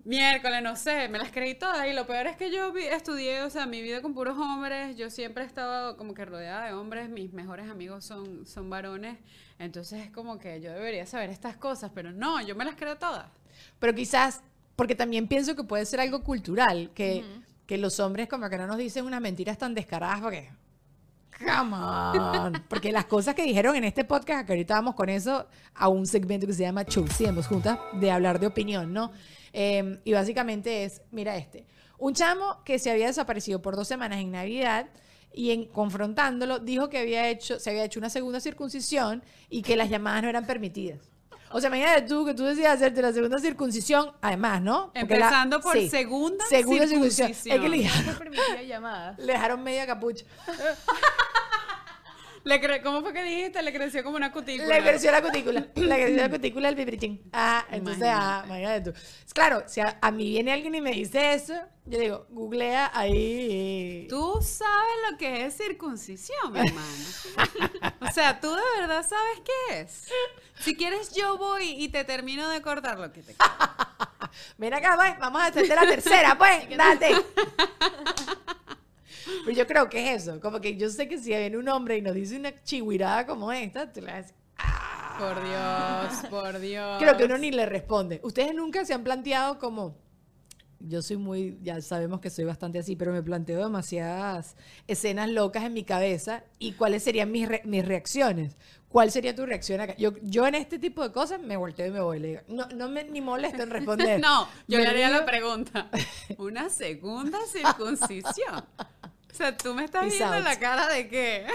S2: miércoles, no sé, me las creí todas. Y lo peor es que yo vi- estudié, o sea, mi vida con puros hombres. Yo siempre he estado como que rodeada de hombres. Mis mejores amigos son, son varones. Entonces es como que yo debería saber estas cosas, pero no, yo me las creo todas.
S1: Pero quizás, porque también pienso que puede ser algo cultural, que, que los hombres como que no nos dicen unas mentiras tan descaradas porque... Come on. Porque las cosas que dijeron en este podcast, que ahorita vamos con eso a un segmento que se llama Chusiemos juntas, de hablar de opinión, ¿no? Eh, y básicamente es, mira este, un chamo que se había desaparecido por dos semanas en Navidad y en confrontándolo dijo que había hecho, se había hecho una segunda circuncisión y que las llamadas no eran permitidas. O sea, imagínate tú que tú decías hacerte la segunda circuncisión, además, ¿no? Porque la-
S2: Empezando por
S1: sí,
S2: segunda
S1: segunda
S2: circuncisión.
S1: Es que le,
S3: No se permitía llamadas.
S1: le dejaron media capucha.
S2: Le cre- ¿Cómo fue que dijiste? Le creció como una cutícula.
S1: Le creció la cutícula. Le creció la cutícula del piprichín. Ah, entonces, ah, imagínate tú. Claro, si a, a mí viene alguien y me dice eso, yo digo, googlea ahí.
S2: Tú sabes lo que es circuncisión, mi hermano. o sea, tú de verdad sabes qué es. Si quieres, yo voy y te termino de cortar lo que te queda.
S1: Ven acá, pues, vamos a hacerte la tercera, pues, date. Pero yo creo que es eso. Como que yo sé que si viene un hombre y nos dice una chihuirada como esta, tú le vas "Ah".
S2: Por Dios, por Dios.
S1: Creo que uno ni le responde. Ustedes nunca se han planteado como. Yo soy muy, ya sabemos que soy bastante así, pero me planteo demasiadas escenas locas en mi cabeza y cuáles serían mis, re- mis reacciones. ¿Cuál sería tu reacción acá? Yo, yo en este tipo de cosas me volteo y me voy. Le digo, no, no me ni molesto en responder.
S2: No, yo
S1: Me
S2: le haría la pregunta. ¿Una segunda circuncisión? O sea, tú me estás
S1: Peace
S2: viendo
S1: out.
S2: la cara de qué.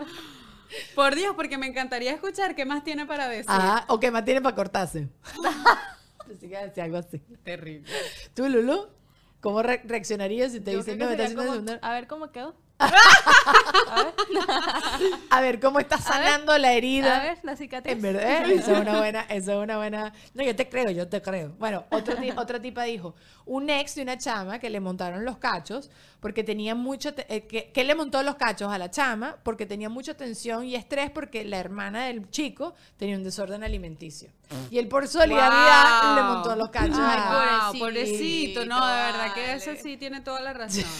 S2: Por Dios, porque me encantaría escuchar qué más tiene para decir.
S1: Ah, o que más tiene para cortarse. Pensé que algo así.
S2: Terrible.
S1: ¿Tú, Lulu? ¿Cómo re- reaccionarías si te
S3: Yo
S1: dicen, no,
S3: que
S1: me estás haciendo
S3: como? A ver cómo quedó.
S1: A ver, ¿cómo estás
S3: A ver.
S1: sanando la herida?
S3: A ver, la cicatriz.
S1: En verdad, eso es una buena, eso es una buena. No, yo te creo, yo te creo. Bueno, otro otra tipa dijo, un ex de una chama que le montaron los cachos porque tenía mucho, te- eh, que, que le montó los cachos a la chama porque tenía mucha tensión y estrés porque la hermana del chico tenía un desorden alimenticio. Y él por solidaridad
S2: Wow.
S1: le montó los cachos.
S3: Ay,
S1: a-
S2: Wow, pobrecito. No, de verdad que
S3: vale.
S2: eso sí tiene toda la razón.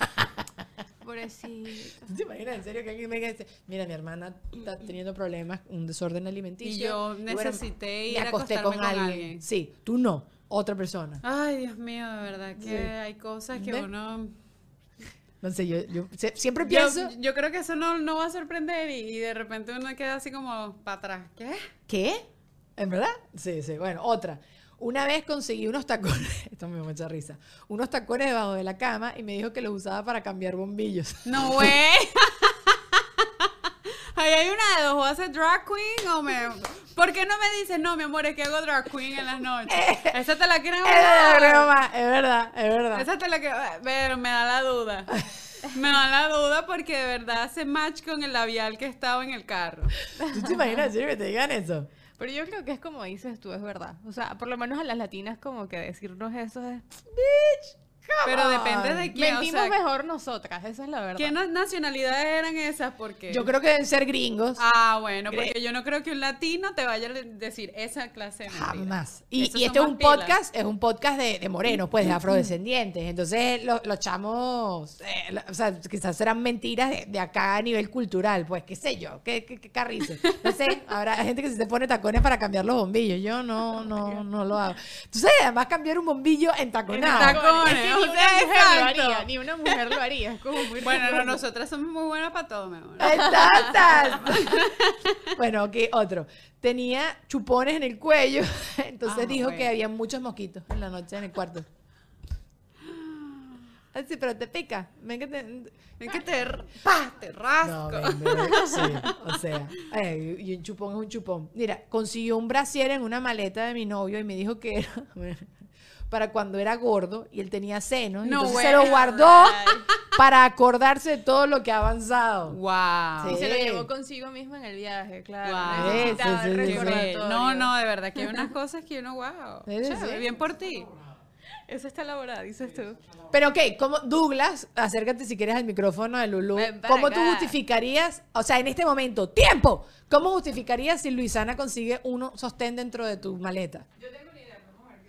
S3: Pobrecito.
S1: ¿Tú te imaginas en serio que alguien me diga, dice, mira, mi hermana está teniendo problemas, un desorden alimenticio?
S2: Y yo
S1: bueno,
S2: necesité ir
S1: me
S2: a
S1: acosté
S2: acostarme
S1: con,
S2: con
S1: alguien.
S2: alguien.
S1: Sí, tú no, otra persona.
S2: Ay, Dios mío, de verdad que
S1: Sí.
S2: hay cosas que
S1: ¿Ve?
S2: uno...
S1: No sé, yo, yo siempre
S2: Yo,
S1: pienso,
S2: yo creo que eso no, no va a sorprender y, y de repente uno queda así como para atrás. ¿Qué?
S1: ¿qué? ¿En verdad? Sí, sí. Bueno, otra. Una vez conseguí unos tacones, esto me dio mucha risa, unos tacones debajo de la cama y me dijo que los usaba para cambiar bombillos.
S2: No, güey. Ahí hay una de dos, ¿o hace drag queen o me...? ¿Por qué no me dices, no, mi amor, es que hago drag queen en las noches? Esa te la creo
S1: Es es verdad, es verdad.
S2: Esa te la creo, pero me da la duda. Me da la duda porque de verdad hace match con el labial que estaba en el carro.
S1: ¿Tú te imaginas que te digan eso?
S3: Pero yo creo que es como dices tú, es verdad. O sea, por lo menos a las latinas como que decirnos eso es...
S2: Pero depende de quién, o
S3: Mentimos
S2: sea,
S3: mejor nosotras, esa es la verdad.
S2: ¿qué na- nacionalidades eran esas? Porque...
S1: Yo creo que deben ser gringos.
S2: Ah, bueno, porque yo no creo que un latino te vaya a decir esa clase de.
S1: Jamás. Y, y este es un
S2: pilas.
S1: podcast, es un podcast de, de morenos, pues, de afrodescendientes. Entonces, lo- los chamos, eh, o sea, quizás serán mentiras de, de acá a nivel cultural, pues, qué sé yo, qué, qué, qué carrizo. No sé, habrá gente que se pone tacones para cambiar los bombillos. Yo no, no, no lo hago. Sabes, además cambiar un bombillo.
S2: En tacones,
S3: Es que
S2: o
S3: ni
S2: sea,
S3: una mujer lo haría, ni una mujer lo haría. Es como muy
S2: Bueno, no, nosotras somos muy buenas para todo, mi amor.
S1: Bueno, ok, otro. Tenía chupones en el cuello, entonces
S2: Ah,
S1: dijo
S2: bueno.
S1: que había muchos mosquitos en la noche en el cuarto. Así, pero te pica. Ven que te...
S2: Es que te, ¡pah! te rasco.
S1: No, ven, ven, sí, o sea, ay, y un chupón es un chupón. Mira, consiguió un brasier en una maleta de mi novio y me dijo que era para cuando era gordo y él tenía senos. y
S2: No,
S1: entonces se lo guardó para acordarse de todo lo que ha avanzado.
S2: Wow.
S3: Y se lo llevó consigo mismo en el viaje, claro.
S2: Guau.
S3: Necesitaba
S1: Sí.
S2: No, no, de verdad que hay unas cosas que uno, wow. Chévere, bien por ti.
S3: Eso está elaborado, dices tú.
S1: Pero ok, ¿cómo, Douglas, acércate si quieres al micrófono de Lulu. ¿Cómo tú
S3: acá.
S1: justificarías, o sea, en este momento, tiempo, ¿cómo justificarías si Luisana consigue uno sostén dentro de tu maleta? Yo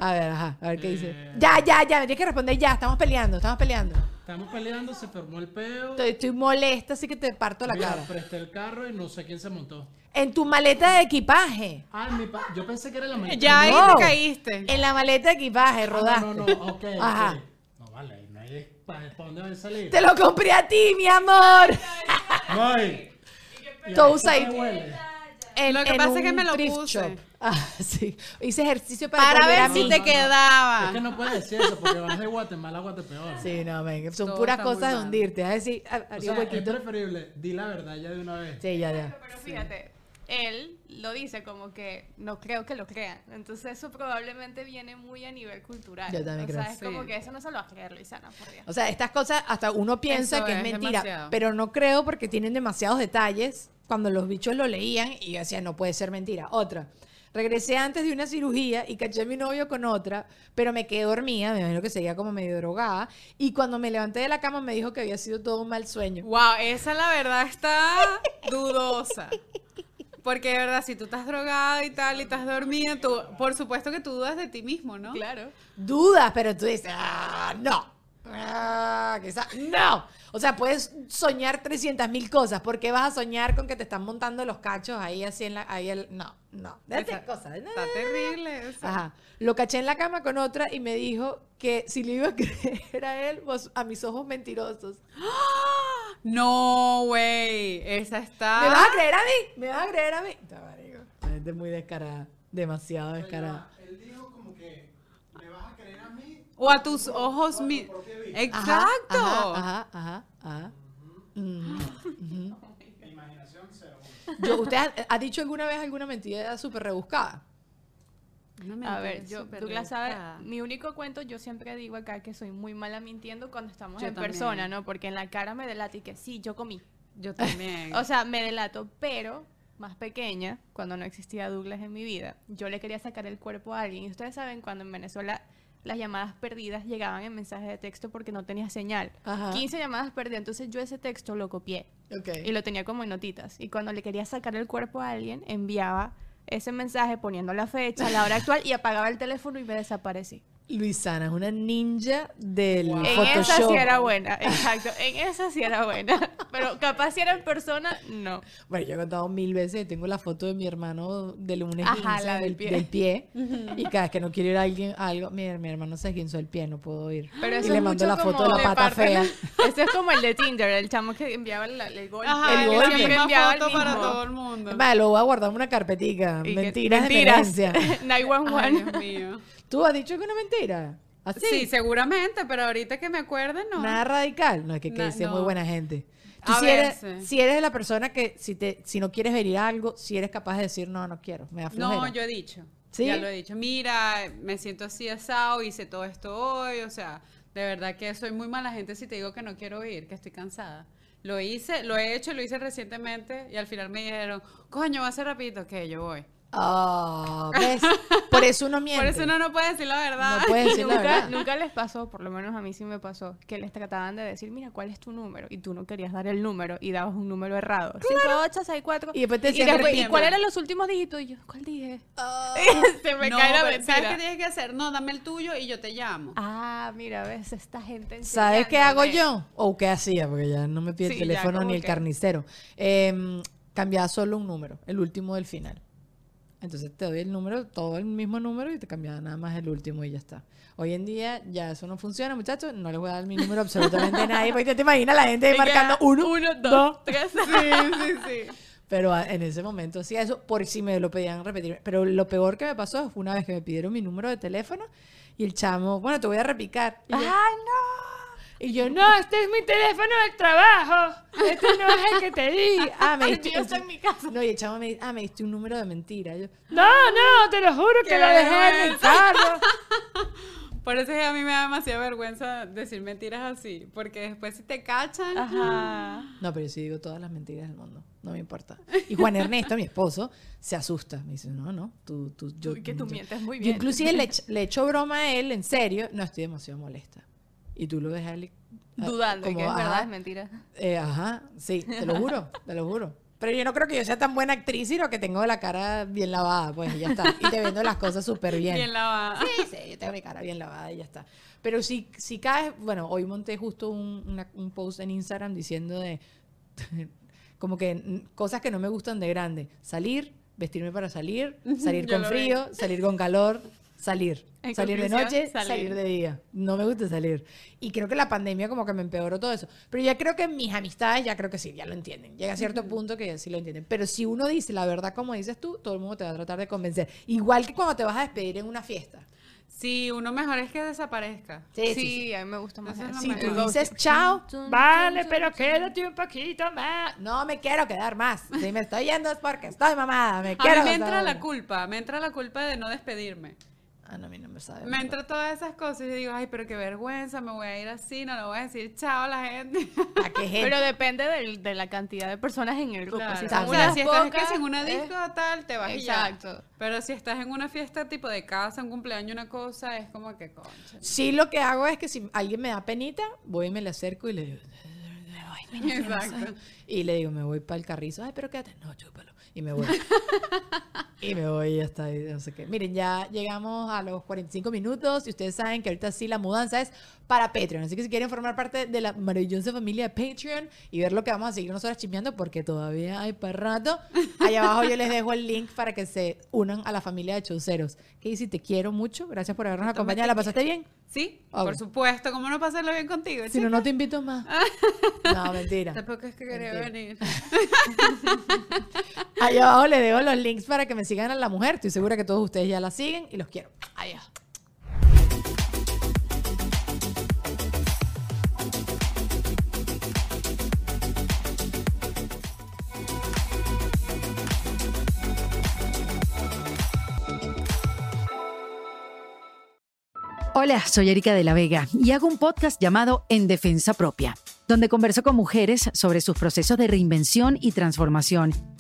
S1: A ver, ajá, a ver qué dice.
S4: Eh.
S1: Ya, ya, ya, me tienes que responder ya, estamos peleando, estamos peleando.
S4: Estamos peleando, se formó el peo.
S1: Estoy, estoy molesta, así que te parto la
S4: Mira,
S1: cara.
S4: presté el carro y no sé quién se montó.
S1: En tu maleta de equipaje.
S4: Ah, en mi pa- yo pensé que era la maleta.
S2: Ya ahí
S1: No.
S2: te caíste.
S1: En la maleta de equipaje,
S4: Ah,
S1: rodaste.
S4: No, no, no, ok.
S1: Ajá.
S4: ok. No vale, no hay para dónde va a salir.
S1: Te lo compré a ti, mi amor.
S4: Voy.
S1: Todo usadito. En-
S2: Lo que
S1: en
S2: pasa es que
S1: un
S2: me lo
S1: thrift
S2: puse.
S1: shop. Ah, sí. Hice ejercicio para,
S2: Para ver si te
S4: no, no.
S2: quedaba.
S4: Es que no puedes decir eso porque vas de Guatemala a Guatepeor.
S1: Sí, no, ven, son
S2: Todo
S1: puras cosas de hundirte. A ver si ha-
S4: O sea,
S1: un
S4: es preferible, di la verdad ya de una vez.
S1: Sí, ya, ya.
S3: Pero fíjate, él lo dice como que no creo que lo crean. Entonces eso probablemente viene muy a nivel cultural.
S1: Yo también
S3: o
S1: creo.
S3: sea, es
S2: Sí.
S3: como que eso no se lo va a creer Luisana, por Dios.
S1: O sea, estas cosas hasta uno piensa
S2: Eso
S1: que es,
S2: es
S1: mentira,
S2: demasiado.
S1: pero no creo porque tienen demasiados detalles. Cuando los bichos lo leían y yo decía, no puede ser mentira. Otra. Regresé antes de una cirugía y caché a mi novio con otra, pero me quedé dormida, me imagino que seguía como medio drogada. Y cuando me levanté de la cama me dijo que había sido todo un mal sueño.
S2: Wow, esa la verdad está dudosa. Porque de verdad, si tú estás drogada y tal y estás dormida, tú, por supuesto que tú dudas de ti mismo, ¿no?
S3: Claro.
S1: Dudas, pero tú dices, ah, no. Ah, quizá- no. O sea, puedes soñar 300 mil cosas. ¿Por qué vas a soñar con que te están montando los cachos ahí así en la... Ahí el, no, no.
S2: Está-
S1: cosas.
S2: Está terrible. o sea.
S1: Ajá. Lo caché en la cama con otra y me dijo que si le iba a creer a él, pues a mis ojos mentirosos.
S2: No, güey. Esa está.
S1: ¿Me vas a creer a mí? ¿Me vas a creer a mí? Está marico. La gente es muy descarada. Demasiado descarada.
S4: Él dijo como que me vas a creer a mí.
S2: O a tus ojos. mi-
S1: Ajá,
S2: Exacto.
S1: Ajá, ajá, ajá. Mm, ujú.
S4: Imaginación cero.
S1: Yo- ¿Usted ha, ha dicho alguna vez alguna mentira súper rebuscada?
S2: Una
S3: A
S2: mentira
S3: ver, yo, Douglas sabe, mi único cuento, yo siempre digo acá que soy muy mala mintiendo cuando estamos
S2: Yo
S3: en
S2: también.
S3: persona, ¿no? Porque en la cara me delato y que sí, yo comí.
S2: Yo también.
S3: O sea, me delato, pero más pequeña, cuando no existía Douglas en mi vida, yo le quería sacar el cuerpo a alguien. Y ustedes saben, cuando en Venezuela las llamadas perdidas llegaban en mensajes de texto porque no tenía señal.
S1: Ajá.
S3: 15 llamadas perdidas, entonces yo ese texto lo copié
S1: Ok.
S3: y lo tenía como en notitas. Y cuando le quería sacar el cuerpo a alguien, enviaba ese mensaje poniendo la fecha, la hora actual y apagaba el teléfono y me desaparecí.
S1: Luisana es una ninja del
S2: Wow.
S3: En
S1: Photoshop.
S3: esa sí era buena, exacto. En esa sí era buena. Pero capaz si era en persona, no.
S1: Bueno, yo he contado mil veces, tengo la foto de mi hermano del un
S3: Ajá,
S1: esguince
S3: la del
S1: del,
S3: pie.
S1: del pie. y cada vez que no quiero ir a alguien, a algo, mi, mi hermano se esguinzó el pie, no puedo ir.
S3: Pero
S1: y
S3: eso
S1: le
S3: es
S1: mando la foto de la pata
S3: parte-
S1: fea.
S3: Ese es como el de Tinder, el chamo que enviaba el, el golpe.
S2: Ajá,
S1: el
S2: que
S1: golpe.
S2: siempre
S3: enviaba el
S2: foto para
S3: mismo.
S2: todo el mundo.
S1: Vale, lo voy a guardar en una carpetica.
S3: Y que-
S1: Mentiras,
S3: mentiras.
S1: de emergencia.
S2: Ay,
S3: 911.
S2: Dios mío.
S1: ¿Tú has dicho que una mentira? ¿Así?
S2: Sí, seguramente, pero ahorita que me acuerde, no.
S1: Nada radical. No, es que, que
S2: Na-
S1: dice muy buena gente. Tú
S2: A
S1: si eres, si eres la persona que si te si no quieres venir a algo, si eres capaz de decir no, no quiero, me da flojera.
S2: No, yo he dicho.
S1: ¿Sí?
S2: Ya lo he dicho. Mira, me siento así asado, hice todo esto hoy. O sea, de verdad que soy muy mala gente si te digo que no quiero ir, que estoy cansada. Lo hice, lo he hecho, lo hice recientemente y al final me dijeron, coño, va a ser rapidito, que yo voy.
S1: Ah, ¿ves? Por eso uno miente.
S2: Por eso uno no puede decir la verdad.
S1: No puedes decir la
S3: nunca,
S1: verdad.
S3: nunca les pasó, por lo menos a mí sí me pasó, que les trataban de decir, mira, ¿cuál es tu número? Y tú no querías dar el número y dabas un número errado. 5864.
S1: Y después te
S3: y,
S1: decían,
S3: después, ¿y cuáles eran los últimos dígitos? Y yo, ¿cuál dije?
S1: Ah.
S3: Se me
S2: No,
S3: cae la
S2: pero ¿Sabes qué
S3: mentira.
S2: tienes que hacer? No, dame el tuyo y yo te llamo.
S3: Ah, mira, ves, esta gente
S1: ¿Sabes qué hago yo? O qué hacía, porque ya no me pide el
S3: Sí,
S1: teléfono ni el
S3: que-
S1: carnicero. Eh, cambiaba solo un número, el último del final. Entonces te doy el número, todo el mismo número y te cambiaba nada más el último y ya está. Hoy en día ya eso no funciona, muchachos. No les voy a dar mi número absolutamente a nadie, porque te imaginas la gente marcando uno,
S3: uno,
S1: dos,
S3: dos, tres.
S2: Sí, sí, sí.
S1: Pero en ese momento hacía eso por si me lo pedían repetir. Pero lo peor que me pasó fue una vez que me pidieron mi número de teléfono y el chamo, bueno, te voy a repicar. Y yo,
S3: ¡Ay, no!
S1: Y yo, no, este es mi teléfono del trabajo. Este no es el que te di. Ah, me diste.
S3: está en mi casa.
S1: No, y el chavo me dice, ah, me diste un número de mentira. Yo,
S5: No, no, te lo juro que lo dejé en mi carro.
S2: Por eso es que a mí me da demasiada vergüenza decir mentiras así, porque después si te cachan,
S3: Ajá.
S1: No, pero yo sí digo todas las mentiras del mundo. No me importa. Y Juan Ernesto, mi esposo, se asusta. Me dice, no, no, tú, tú, yo...
S3: Uy, que tú
S1: yo-
S3: mientes muy
S1: Yo
S3: bien.
S1: inclusive le, le echo broma a él, en serio. No, estoy demasiado molesta. Y tú lo dejas ah,
S3: Dudando
S1: como,
S3: que es verdad, es mentira.
S1: eh, ajá, sí, te lo juro, te lo juro. Pero yo no creo que yo sea tan buena actriz, sino que tengo la cara bien lavada, pues, y ya está. Y te vendo las cosas súper bien.
S2: bien lavada.
S1: Sí, sí, yo tengo mi cara bien lavada y ya está. Pero si, si caes, bueno, hoy monté justo un, una- un post en Instagram diciendo de como que cosas que no me gustan de grande. Salir, vestirme para salir, salir con frío, salir con calor, salir.
S3: En
S1: salir de noche,
S3: salir.
S1: salir. de día. No me gusta salir. Y creo que la pandemia como que me empeoró todo eso. Pero ya creo que mis amistades ya creo que sí, ya lo entienden. Llega a cierto punto que sí lo entienden. Pero si uno dice la verdad como dices tú, todo el mundo te va a tratar de convencer. Igual que cuando te vas a despedir en una fiesta.
S2: Sí, uno mejor es que desaparezca.
S1: Sí, sí,
S3: a mí me gusta más
S1: Si tú dices chao,
S5: Vale, pero quédate un poquito más.
S1: no me quiero quedar más. Si me estoy yendo es porque estoy mamada. Me
S2: A
S1: quiero
S2: mí me entra la culpa, me entra la culpa de no despedirme.
S1: Ah, no, a mí no me sabe.
S2: Me entra todas esas cosas y yo digo, ay, pero qué vergüenza, me voy a ir así, no le voy a decir chao a la gente.
S1: ¿A qué gente?
S3: Pero depende del- de la cantidad de personas en el grupo.
S2: Claro.
S3: Si
S2: o
S3: son
S2: sea, si estás
S3: pocas,
S2: en una disco tal, te vas.
S3: Exacto.
S2: Pero si estás en una fiesta tipo de casa, un cumpleaños, una cosa, es como que concha.
S1: Sí, lo que hago es que si alguien me da penita, voy y me le acerco y le digo.
S2: Exacto.
S1: Y le digo, me voy para el carrizo. Ay, pero quédate. No, chúpalo. Y me voy. y me voy está. y no sé qué. Miren, ya llegamos a los 45 minutos y ustedes saben que ahorita sí la mudanza es para Patreon. Así que si quieren formar parte de la maravillosa familia de Patreon y ver lo que vamos a seguir nosotros chismeando, porque todavía hay para rato, allá abajo yo les dejo el link para que se unan a la familia de Chauceros. Casey, te quiero mucho. Gracias por habernos acompañado. ¿La
S2: te
S1: pasaste bien?
S2: Sí,
S1: Ok.
S2: por supuesto, ¿cómo no pasarlo bien contigo?
S1: Si no, no te invito más. No, mentira.
S2: Tampoco es que quería
S1: Mentira.
S2: venir.
S1: Allá abajo les dejo los links para que me sigan a la mujer. Estoy segura que todos ustedes ya la siguen y los quiero. Adiós.
S6: Hola, soy Erika de la Vega y hago un podcast llamado En Defensa Propia, donde converso con mujeres sobre sus procesos de reinvención y transformación